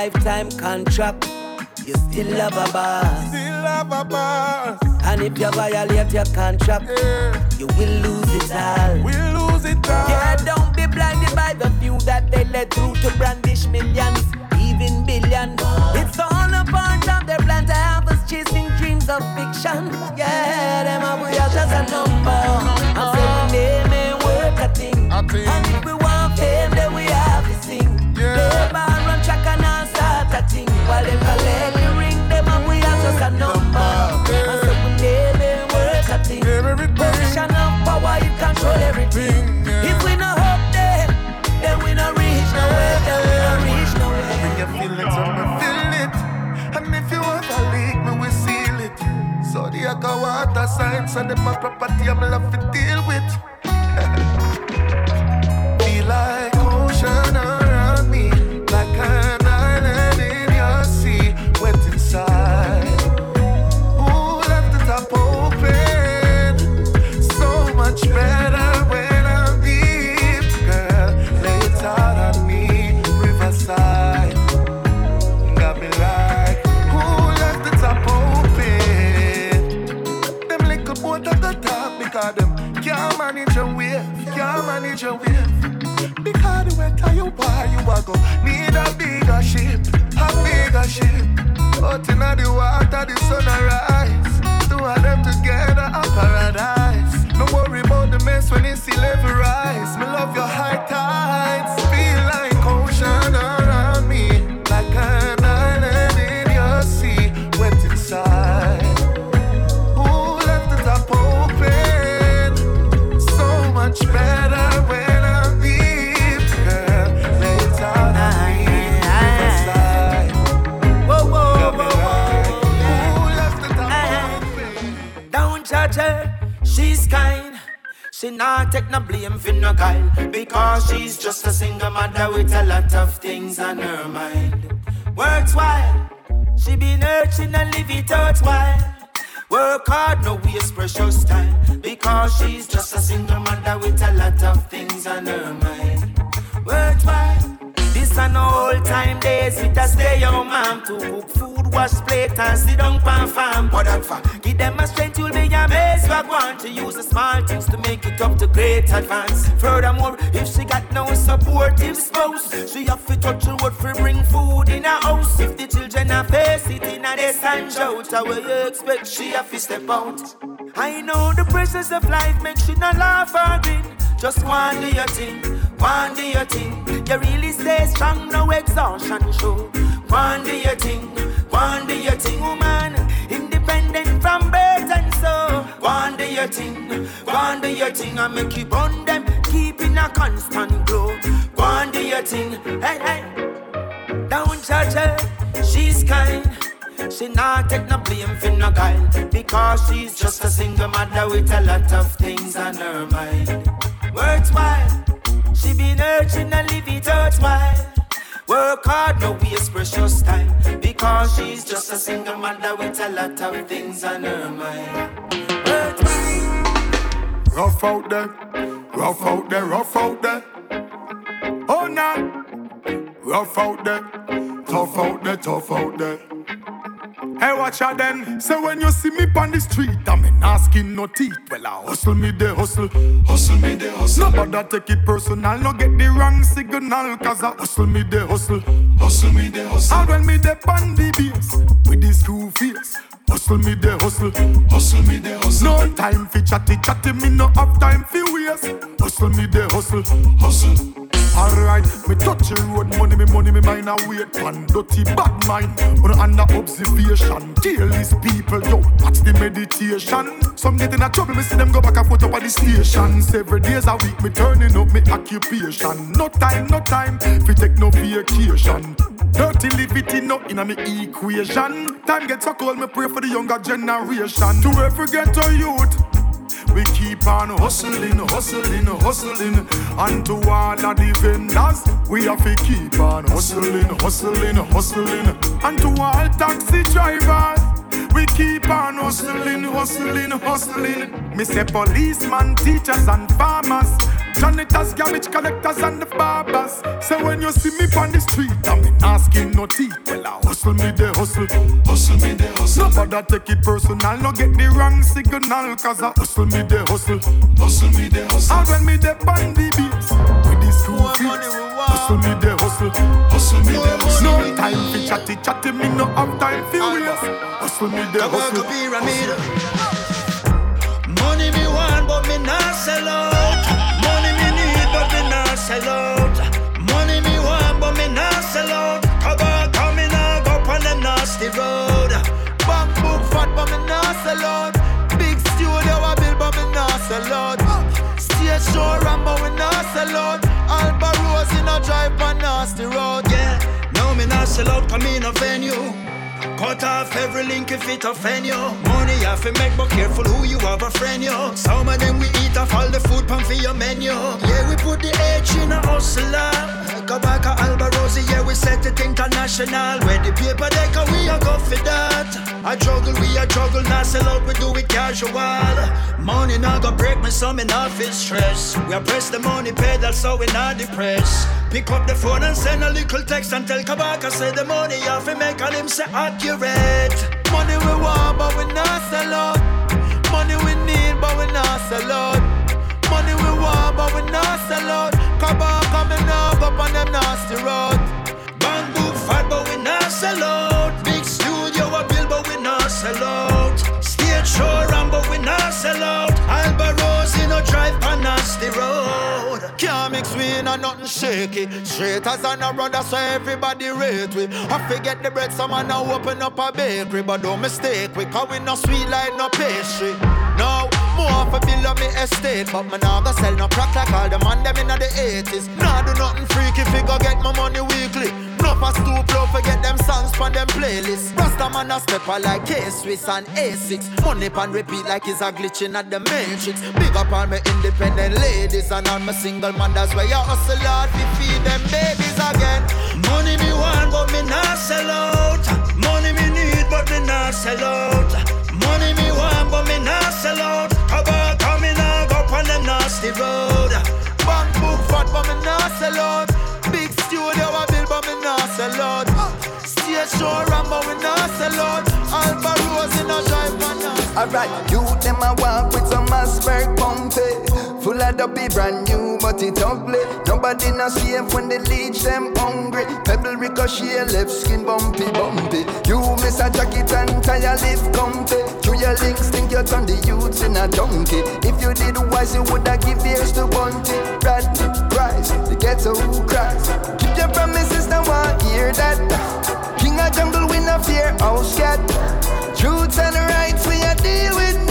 lifetime contract. You still love a boss. Still love a boss. And if you violate your contract, you will lose it all. We'll lose it all. Yeah, don't be blinded by the few that they let through to brandish millions, even billions. It's all a part of their plan to have us chasing dreams of fiction. Yeah, them and we are just a number. Control everything. If we not up there, then we not reach nowhere. Then we not reach nowhere. Bring your feelings on me, feel it. And if you want a leak, me we seal it. So the aqua water signs and them my property, I'm love to deal with. chill. Out in the water, the sun arise. Not take no blame for no guy because she's just a single mother with a lot of things on her mind. Works while she been urging and live it out while. Work hard, no waste precious time because she's just a single mother with a lot of things on her mind. Work while this an old time days with a stay your mom to cook food, wash plate and sit down pan farm. But that far, give them a strength, you'll be amazed. We want to use the small things to make it up to great advance. Furthermore, if she got no supportive spouse, she have to touch the wood for bring food in her house. If the children are face it in a stand out, how will you expect she have to step out? I know the pressures of life make she not laugh or grin. Just one do your thing, one do your thing. You really stay strong, no exhaustion show. One do your thing, one do your thing, woman. Independent from birth and so. One do your thing, one do your thing. I make you burn them, keeping a constant glow. One do your thing, hey hey. Don't judge her, she's kind. She not take no blame for no guy Because she's just a single mother with a lot of things on her mind Worthwhile She been urging and live it worthwhile Work hard, no waste precious time Because she's just a single mother with a lot of things on her mind. Rough out there, rough out there, rough out there. Oh no, rough out there, tough out there, tough out there Hey, watch out then. So when you see me on the street, I'm in asking no teeth. Well, I hustle me the hustle, hustle me the hustle. Nobody take it personal, no get the wrong signal. Cause I hustle me the hustle, hustle me the hustle. And when me the on the bass, with this screw face. Hustle me the hustle, hustle me the hustle. No time for chatty chatty, me no have time for waste. Hustle me the hustle, hustle. Alright, me touch the road, money, me money, me mind I wait. Pan dirty bad mind, on under observation. Kill these people, yo, watch the meditation. Some get in a trouble, me see them go back and forth up at the stations Every day's a week, me turning up me occupation. No time, no time, fi take no vacation. Dirty liberty, no in a me equation. Time gets so cold, me pray for the younger generation. To every ghetto youth we keep on hustling, hustling, hustling. And to all of the vendors, we have to keep on hustling, hustling, hustling. And to all taxi drivers, we keep on hustling, hustling, hustling. Me say policemen, teachers, and farmers. Janitors, garbage collectors, and the barbers. So when you see me on the street, I'm asking no teeth. Well, I hustle me the hustle, hustle me the hustle. Nobody take it personal, no get the wrong signal. Cause I hustle me the hustle, hustle me the hustle. And when me the on the beats, with this cool feet, hustle me the hustle, hustle me the hustle. No time for chatty chatty, me no have time for waste. Hustle me the hustle. Money me want, but me not sell out. Not sell out. Alba Rose in a drive on nasty road. Yeah, no me not sell out, come in a venue. Cut off every link if it offend you. Money have to make, but careful who you have a friend you. Some of them we eat off all the food pan for your menu. Yeah, we put the H in a hustler. Go back a Alborosie, yeah, we set it international. Where the paper decker, we a go for that. I juggle, we a juggle, not sell out, we do it casual. Money not go break me, so me not feel stress. We a press the money pedal, so we not depressed. Pick up the phone and send a little text and tell Kabaka say the money have to make and him say accurate. Money we want, but we not sell out. Money we need, but we not sell out. Money we want, but we not sell out. Kabaka coming up up on them nasty road. Bang book fat, but we not sell out. Big studio a build, but we not sell out. Stage show ram, but we not sell out. Can't we in a nothing shaky. Straight as an a brother, so everybody rate we. I forget the bread, someone now open up a bakery, but don't mistake we, cause we no sweet like no pastry. No, more for bill on me estate, but me nah go sell no crack like all the man them inna the 80s. Nah do nothing freaky, fi go get my money weekly. No for stoop low, forget them songs from them playlists. Rasta man a stepper like K-Swiss and ASICS Money pan repeat like he's a glitching at the matrix Big up all my independent ladies and all my single man That's why you hustle hard to feed them babies again. Money me want but me not sell out. Money me need but me not sell out. Money me want but me not sell out. Cover coming out go on them nasty road? Bank book fat but me not sell out. Big studio I build but me not sell out. Stage show Rambo we not sell out A Alright, you them a walk with some Asperg pumpy Full of dopey brand new but it ugly. Nobody not safe when they leech them hungry. Pebble ricochet left skin bumpy bumpy. You miss a jacket and tire lift comfy. Through your links think you turn the youths in a donkey If you did wise you woulda give ears to Bunty. Radley, Price, the ghetto cries. Keep your promises now I hear that jungle we no fear house cat. Truths and rights we a deal with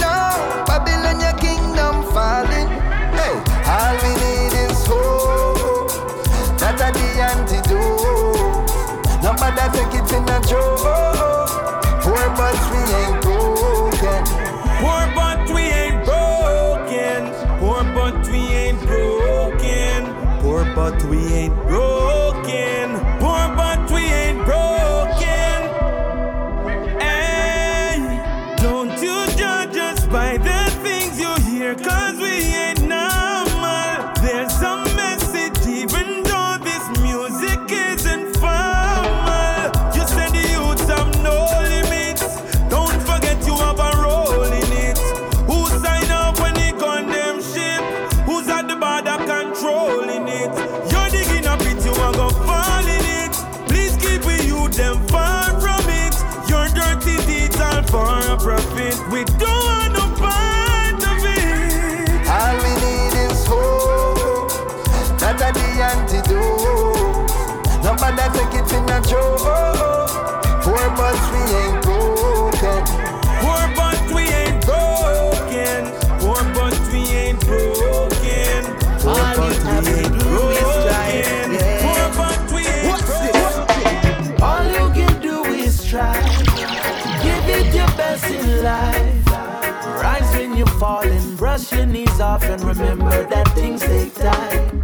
and remember that things take time.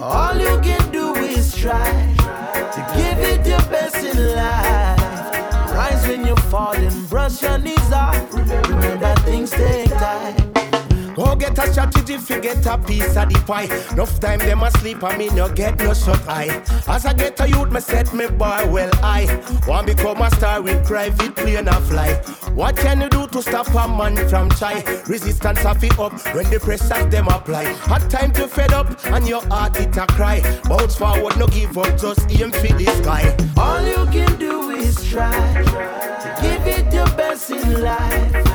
All you can do is try to give it your best in life. Rise when you fall and brush your knees off. Remember that things take time. Get a strategy, forget a piece of the pie. Enough time them asleep, and me no get no shut eye. As I get a youth, me set me bar well high. Want become a star with private plane a fly. What can you do to stop a man from try? Resistance have it up when the pressure them apply. Hard time to fed up, and your heart it a cry. Bounce forward, no give up, just aim for the sky. All you can do is try to give it your best in life.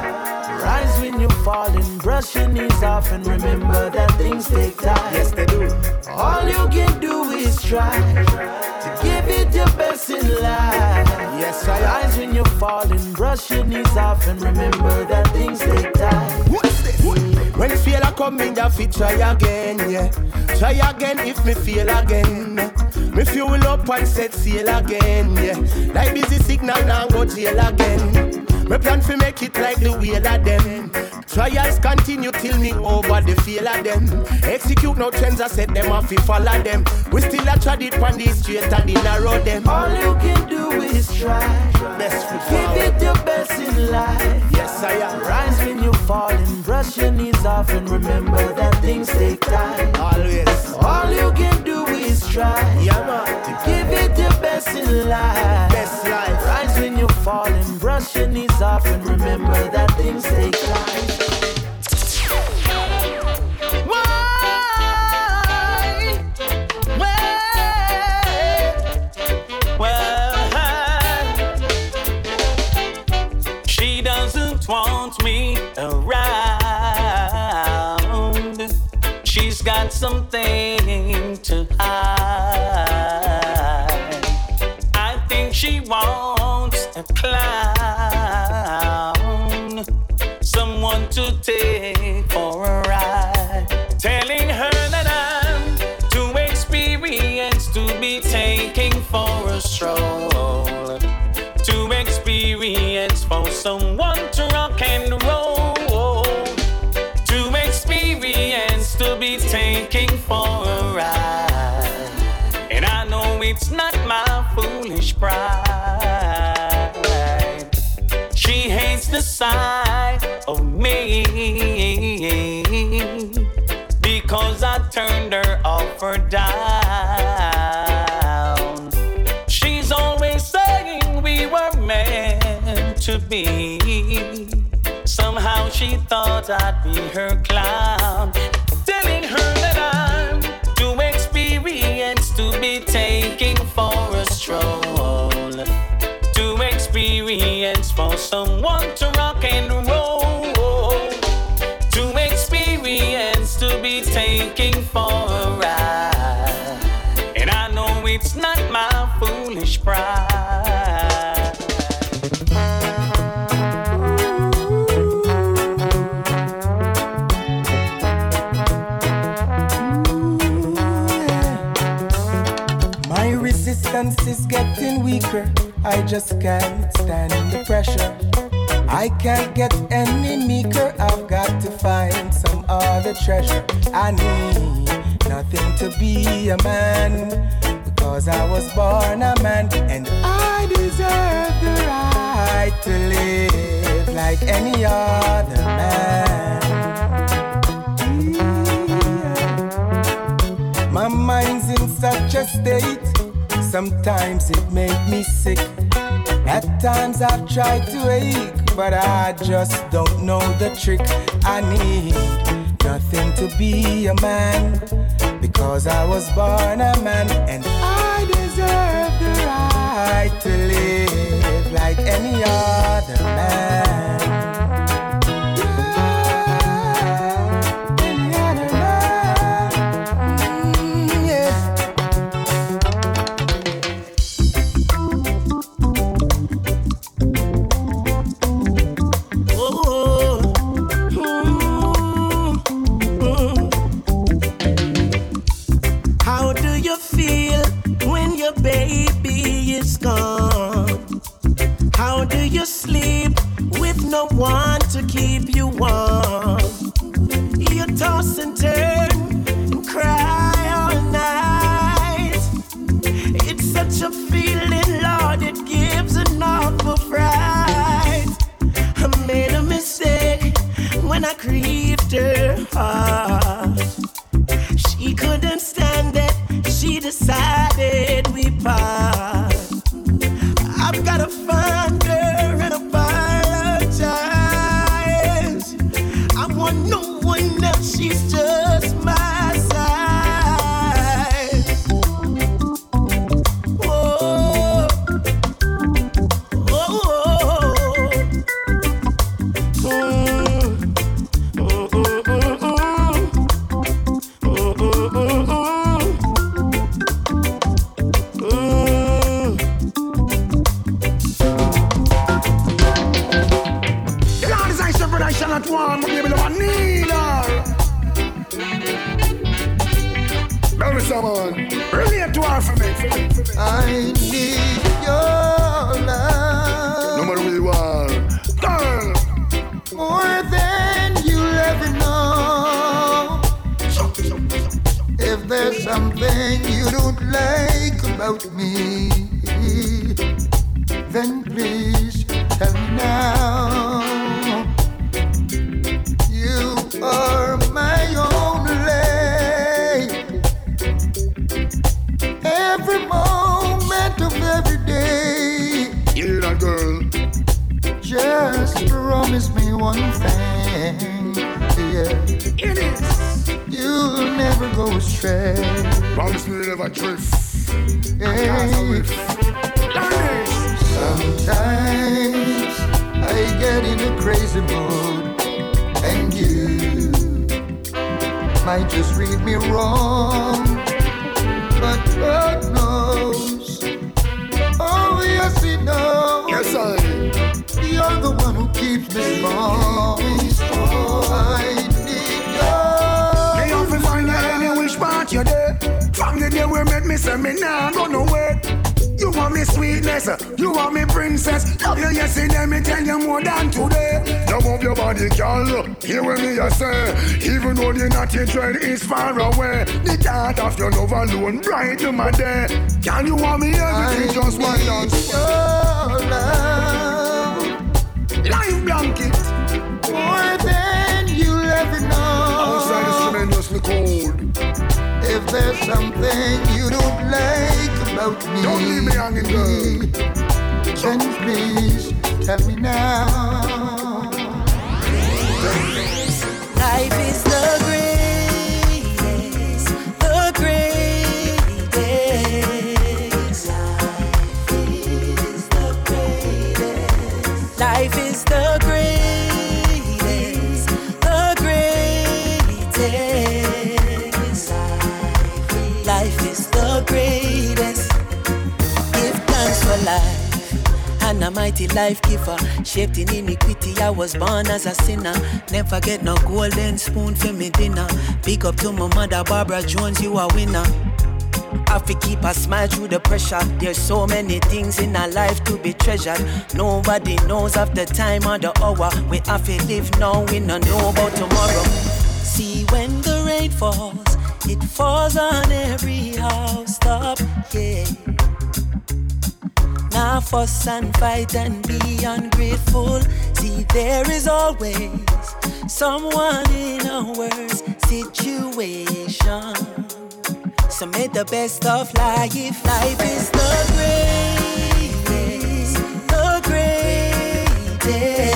When you're falling, brush your knees off and remember that things take time. Yes, they do. All you can do is try to give it your best in life. Yes, I. Rise when you're falling, brush your knees off and remember that things take time. What's this? When failure come in, you fit try again, yeah. Try again if me fail again. Me fuel up and set sail again, yeah. Like Busy Signal now go jail again. Me plan fi make it like the wheel of them. Trials continue till me over the feel of them. Execute no trends, I set them off fi follow them. We still a trod it on the straight and the narrow them. All you can do is try. Best foot Give it your best in life. Yes, I am. Rise when you fall and brush your knees off and remember that things take time. Always. All you can do try. To give it your best in life. Best life. Rise when you fall and brush your knees off and remember that things take time. She doesn't want me around. She's got something to hide. Wants a clown, someone to take for a ride. Telling her that I'm too experienced to be taking for a stroll. Too experienced for someone to rock and roll, to experience, to be taking for a ride. And I know it's not my foolish pride. The sight of me because I turned her off or down. She's always saying we were meant to be. Somehow she thought I'd be her clown. Telling her that I'm too experienced to be taking for a stroll. Experience for someone to rock and roll. To experience to be taking for a ride. And I know it's not my foolish pride. My resistance is getting weaker. I just can't stand the pressure. I can't get any meeker. I've got to find some other treasure. I need nothing to be a man because I was born a man and I deserve the right to live like any other man. My mind's in such a state. Sometimes it makes me sick. At times I've tried to ache, but I just don't know the trick. I need nothing to be a man because I was born a man and I deserve the right to live like any other man. Might just read me wrong. But God knows, oh yes, He knows. Yes, I. You're the one who keeps me strong. Oh, I need God. Me have to find out any which part you're there. From the day we met me, say me nah go nowhere. You want me sweetness, you want me princess. Love you yesterday, me tell you more than today. You move your body, girl. Hear what me I say. Even though you're not your dread is far away. The thought of your love alone brighten my day. Can you want me everything? Just why not? Your love, life blanket, more than you'll ever know. Outside is tremendously cold. If there's something you don't like about me. Don't leave me hanging, girl. Then please tell me now. Life a mighty life giver, shaped in iniquity. I was born as a sinner. Never get no golden spoon for me dinner. Big up to my mother, Barbara Jones, you a winner. Have to keep a smile through the pressure. There's so many things in our life to be treasured. Nobody knows of the time or the hour. We have to live now, we don't know about tomorrow. See when the rain falls, it falls on every house top, yeah. Now fuss and fight and be ungrateful. See, there is always someone in a worse situation. So make the best of life. Life is the greatest, the greatest.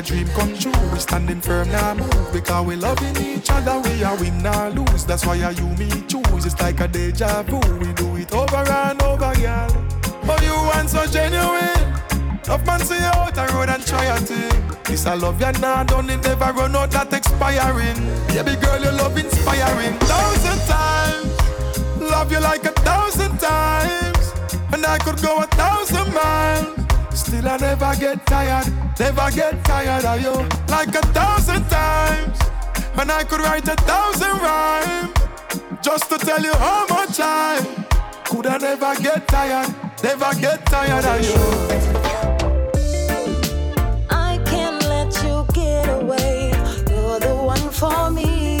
A dream come true. We standing firm now move because we loving each other. We are win or lose. That's why you me choose. It's like a deja vu. We do it over and over, girl. Oh, you want so genuine. Love man see out the road and try a thing. This I love you now, done it never run out that expiring. Baby girl, your love inspiring. Thousand times, love you like a thousand times, and I could go a thousand miles. Still I never get tired, never get tired of you. Like a thousand times, and I could write a thousand rhymes just to tell you how much I could. I never get tired, never get tired of you. I can't let you get away. You're the one for me.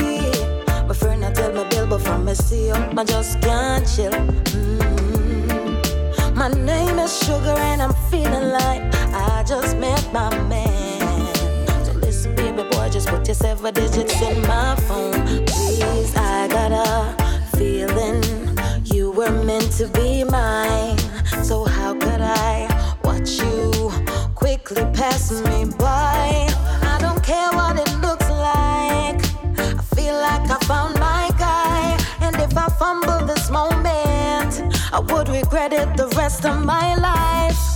My friend, I tell my bill, but from me see you, I just can't chill. Mm. My name is Sugar, and I'm feeling like I just met my man. So listen, baby boy, just put your seven digits in my phone, please. I got a feeling you were meant to be mine. So how could I watch you quickly pass me by? I don't care what it looks like. I feel like I found my guy, and if I fumble this moment, I would regret it the rest of my life.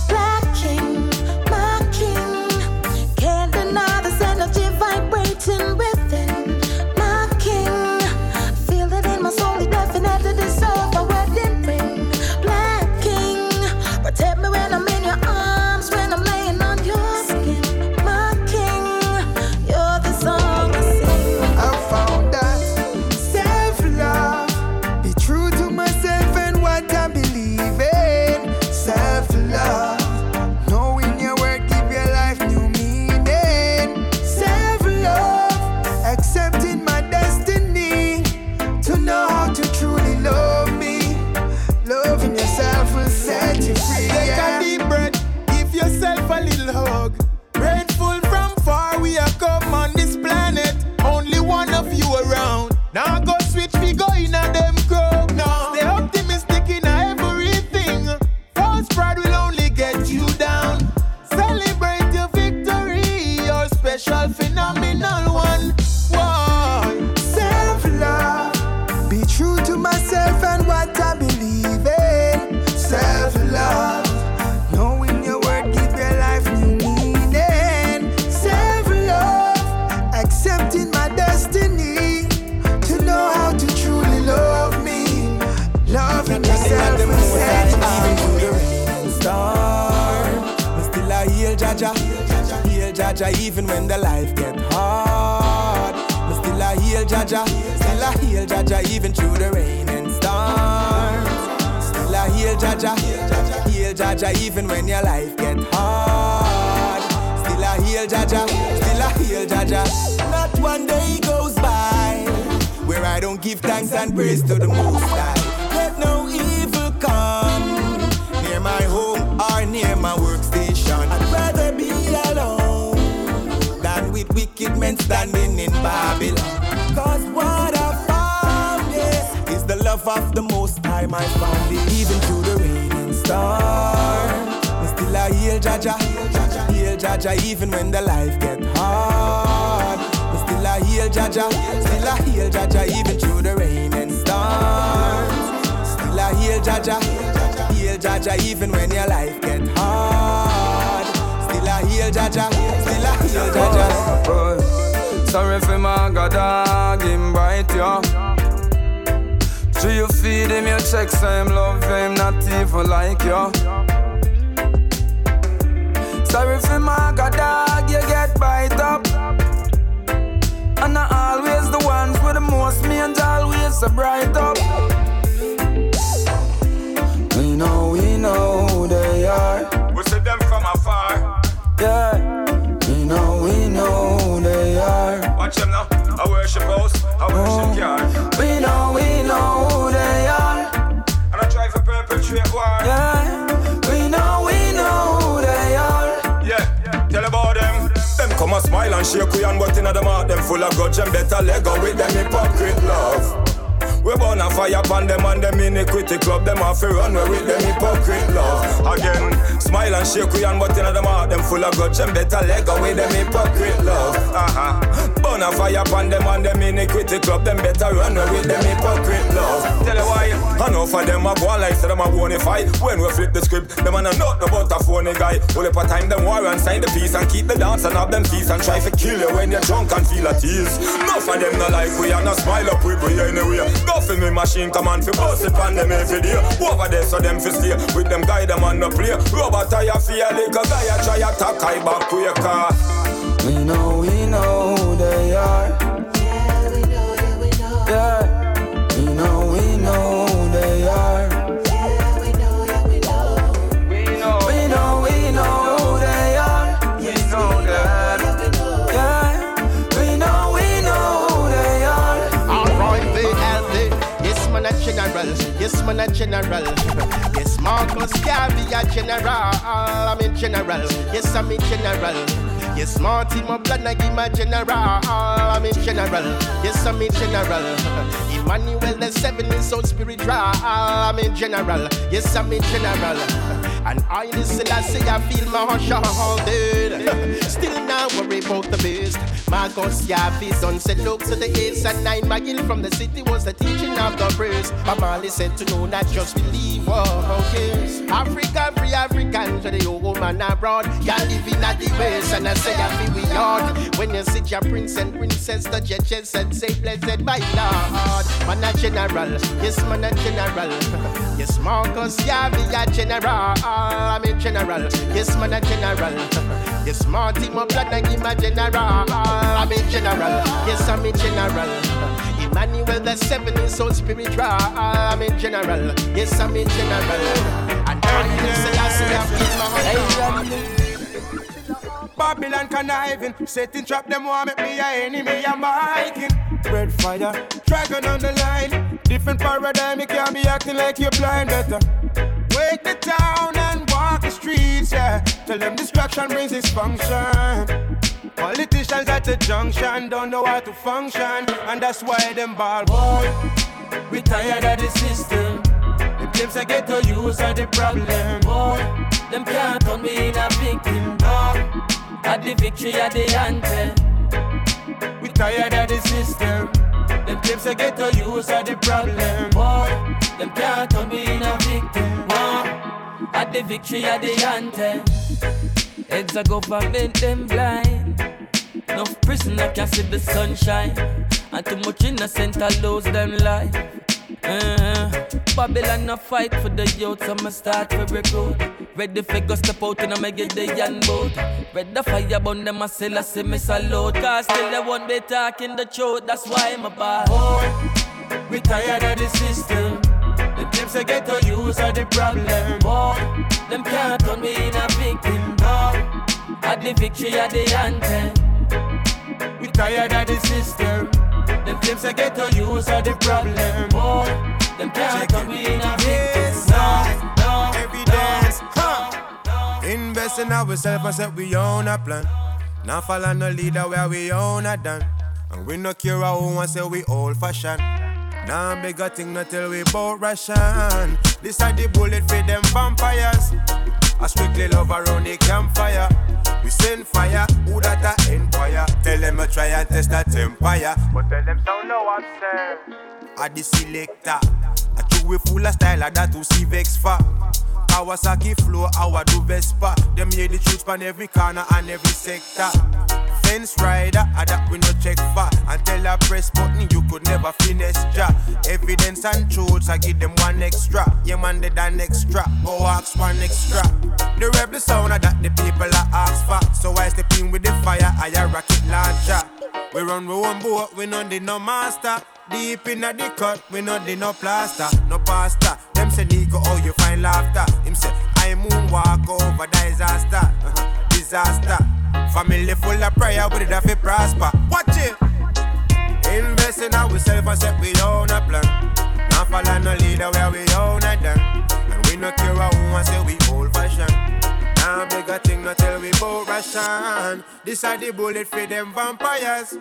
Your checks, him love him, not even like you. Sorry for my god dog, you get bite up. And not always the ones with the most means always so bright up. And shake we and but inna them heart them full of grudge and better let go with them hypocrite love. We burn a fire upon them and them iniquity club Them off run we with them hypocrite love. Again, smile and shake we and but inna them heart them full of grudge and better let go with them hypocrite love. Uh-huh. Burn a fire upon them and them iniquity club Them better run we with them hypocrite love. Tell you why, enough of them a go like say them a bonify When we flip the script, them a know nothing about a phony guy. Only for time them war and sign the peace and keep the dance and have them feast And try to kill you when you're drunk and feel at ease. Enough of them no like we and no smile up we anyway Go for me machine command fi bust it on them every day. Over there so them fi stay with them guy them on no play. Rubber tire feel like a guy a try attack I back quicker. Know general. I'm in general. Yes, I'm in general. Yes, Marty, my blood, I give my general. I'm in general. Yes, I'm in general. Emmanuel, the seven is so spiritual. I'm in general. Yes, I'm in general. And I listen, I say I feel my all dead. Still now worry about the best. Marcus Garvey's son said, look to the east and nine mile from the city was the teaching of the praise. But Marley said to know not just believe, oh, yes. Africa, free African to the old man abroad. Y'all living at the base and I say I feel we yard. When you sit your prince and princess, touch your and say, blessed by Lord. Man a general, yes man a general. Yes, Marcus Garvey a general. I'm a general, yes man a general. Yes, Marty, my blood, I give my general. I'm a general, yes I'm a general. Emmanuel the seven is so spiritual. I'm in general. Yes, I'm in general. And I say I say I feel my heart. Babylon conniving, setting trap them want make me a enemy. I'm hiking. Red fire, dragon on the line. Different paradigm, you can't be acting like you're blind. Better wake the town and walk the streets. Yeah, tell them distraction brings its function. Politicians at the junction don't know how to function, and that's why them ball boy. We tired of the system. The claims I get to use are the problem. Boy, them can't turn me in a victim. No, at the victory at the anthem. We tired of the system. Them claims I get to use are the problem. Boy, them can't turn me in a victim. No, at the victory at the anthem. Heads of government them blind. No prisoner can see the sunshine. And too much innocent I lose them life. Uh, Babylon no fight for the youth, so I'ma start to recruit. Ready for go step out and I'ma get the yan boat. Ready the fire burn them, I say, I say me salute. Cause still they won't be talking the truth, that's why I'm a bad. Boy, we tired of the system. The claims they get to use are the problem. Boy, them can't turn me in a victim. No, at the victory at the anthem. We tired of the system. Them claims they get to use are the problem. Boy, them can't turn me in a victim. No, no, evidence. Huh. Invest in ourselves and set we own a plan. Now follow no leader where we own a done. And we no care who want say we old fashioned. Now bigger thing not tell we bout ration. This are the bullet for them vampires. I strictly love around the campfire. We send fire, who that a empire? Tell them I try and test that empire. But tell them sound no upset. I the selector. I chew we full of style like that to see vex for. Kawasaki flow, our do Vespa. Them hear the truth on every corner and every sector. Fence rider, I that we no check for. Tell a press button you could never finish ja. Evidence and truths, I give them one extra. Yeah man, they done extra. Go ask one extra. The rebel sound of that the people are ask for. So I step in with the fire, I a rocket launcher. We run we one boat, we no need no master. Deep in the cut, we no need no plaster, no pasta. Them say Nico, oh you find laughter. Him say I moonwalk over disaster, uh-huh. Disaster. Family full of prayer, we did have to prosper. Watch it. Invest in ourselves and set we own a plan. Not follow no leader where we own a done. And we no care who want say we old fashioned. Now bigger thing not tell we bout ration. This are the bullet for them vampires.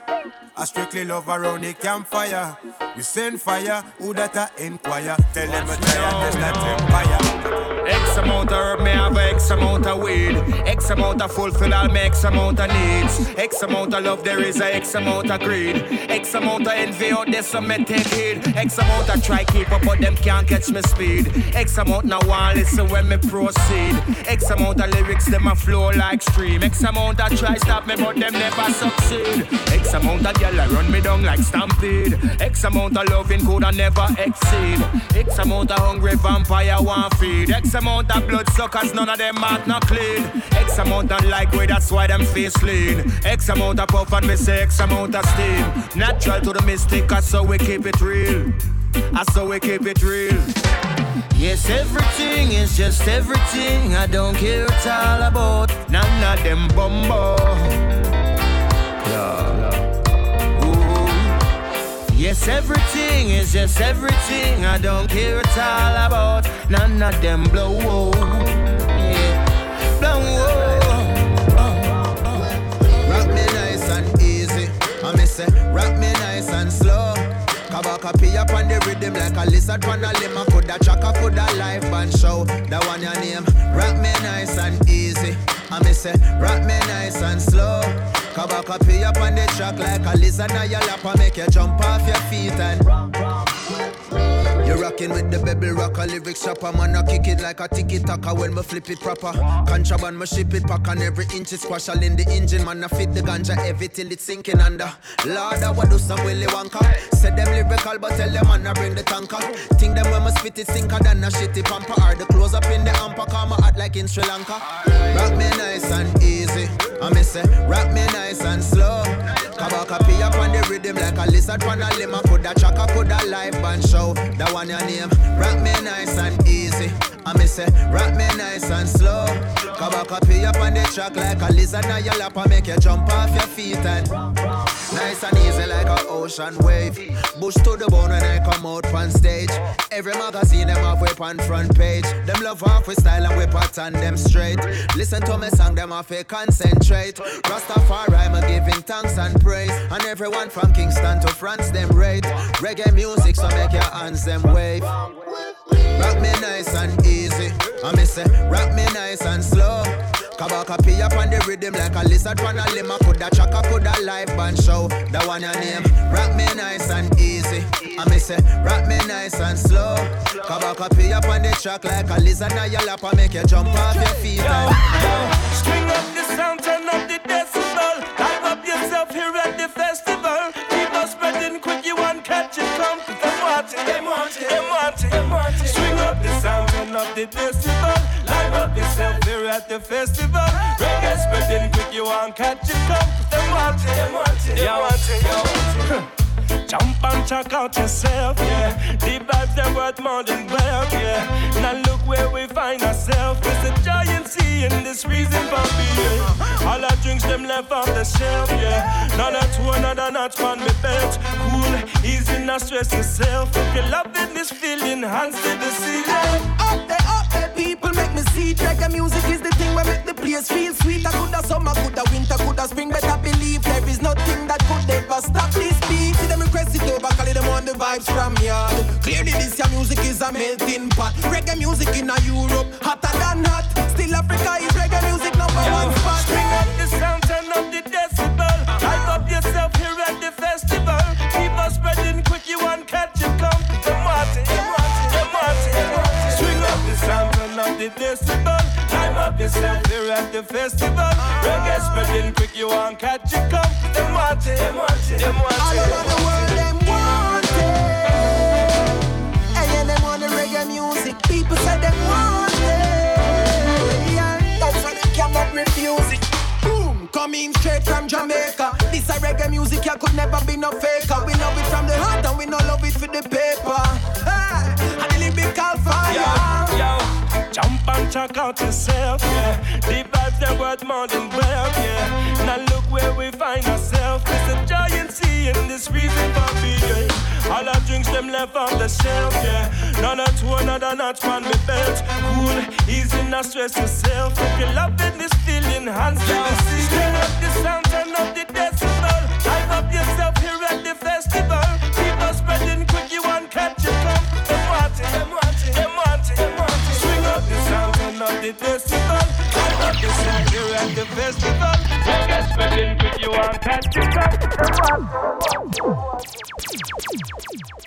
I strictly love around the campfire. We send fire, who that a inquire. Tell them a and test that empire. X amount of herb, me have X amount of weed. X amount of fulfill all my X amount of needs. X amount of love, there is a X amount of greed. X amount of envy out there, some me take heed. X amount of try keep up, but them can't catch me speed. X amount now want listen when me proceed. X amount of lyrics, them a flow like stream. X amount of try stop me, but them never succeed. X amount of gyal run me down like stampede. X amount of loving could I never exceed. X amount of hungry vampire want feed. X amount of blood suckers, none of them heart not clean. X amount of like way, that's why them face lean. X amount of puff and me say X amount of steam. Natural to the mystic, so we keep it real. I so we keep it real. Yes, everything is just everything. I don't care what all about. None of them bumbo. Yes, everything is just everything. I don't care what all about. None of them blow. Yeah, blow. Rock me nice and easy. I me say, rock me and pee up on the rhythm like a lizard on a limb. I coulda track, I coulda live band show. That one your name. Rock me nice and easy. I me say, rock me nice and slow. Kabaka pee up on the track like a lizard on your lap. I make you jump off your feet and. You rockin' with the baby rocker, lyrics shopper. Man, I kick it like a tiki taka when me flip it proper. Contraband, me ship it pack on every inch it's squash all in the engine. Man, I fit the ganja heavy till it's sinking under. Lord, I would do some Willy Wonka. Say them lyrical, but tell them man, I bring the tanker. Think them when me spit it sinker than a shitty pamper. Or the close up in the amper, come hot like in Sri Lanka. Rock me nice and easy. I me say, rock me nice and slow. Kabaka pee up on the rhythm like a lizard on a limb. I coulda track, I coulda live band show. That one your name. Rock me nice and easy. I me say, rock me nice and slow. Kabaka pee up on the track like a lizard on your lap. I make you jump off your feet and nice and easy like a ocean wave. Bush to the bone when I come out on stage. Every magazine them have whip on front page. Them love half with style and whip and them straight. Listen to me song, them have to concentrate. Rastafari, me giving thanks and praise. And everyone from Kingston to France, them rate. Reggae music, so make your hands them wave. Rock me nice and easy. I me say, rock me nice and slow. Kabaka pee up on the rhythm like a lizard on a limb. I coulda I coulda live band show. That one your name. Rock me nice and easy. I me say, rock me nice and slow. Kabaka pee up on the track like a lizard on your lap. I make you jump off your feet. and- String up the sound, turn up the decibel. Catch it, come. Them want it, them want it, them want it, them want it. String up the sound, turn up the decibel. Live up yourself here at the festival. Reggae spreading quick, you want catch it, come. Them want it, them want it, them want it, them want it. Jump and check out yourself, yeah. The vibes they're worth more than wealth, yeah. Now look where we find ourselves. There's a giant sea in this reason for being. All our drinks them left off the shelf, yeah. None of one another notch on me belt. Cool, easy, not stress yourself. If you're loving this feeling, hands to the ceiling. Up there, up there, people make me see. Reggae music is the thing where make the place feel sweet. I coulda summer, coulda winter, coulda spring. Better believe there is nothing that could ever stop this beat. Request it over, call them on the vibes from yard. Clearly this your music is a melting pot. Reggae music in a Europe, hotter than hot. Still Africa is reggae music number one spot. String up the sound, turn up the decibel. Hype up yourself here at the festival. Keep on spreading quick, you want catch it, come. Them want it, them want it, them want it, them want it. String up the sound, turn up the decibel. Hype up yourself here at the festival. Reggae spreading quick, you want catch it, come. Them want it, them want it, them want it. All over the world, them want it. Hey, yeah, them want the reggae music. People say them want it. Yeah, that's why they cannot refuse it. Boom, coming straight from Jamaica. This a reggae music, ya could never be no faker. We love it from the heart and we no love it for the paper. Hey, and the lyrical fire. Yo, yo, jump and check out yourself, yeah. The vibes they're worth more than wealth, yeah. Now look where we find ourselves. It's a giant sea in this reason for being. All our drinks them left on the shelf, yeah. None of two, another notch on me belt. Cool, easy, not stress yourself. If you're loving this feeling, hands to the. Turn up the sound, turn up the decibel. Hype up yourself here at the festival. On spreading quick, you want catch the sound, turn up the decibel. Hype up the sound here at the festival. You catch it, come. Them want it.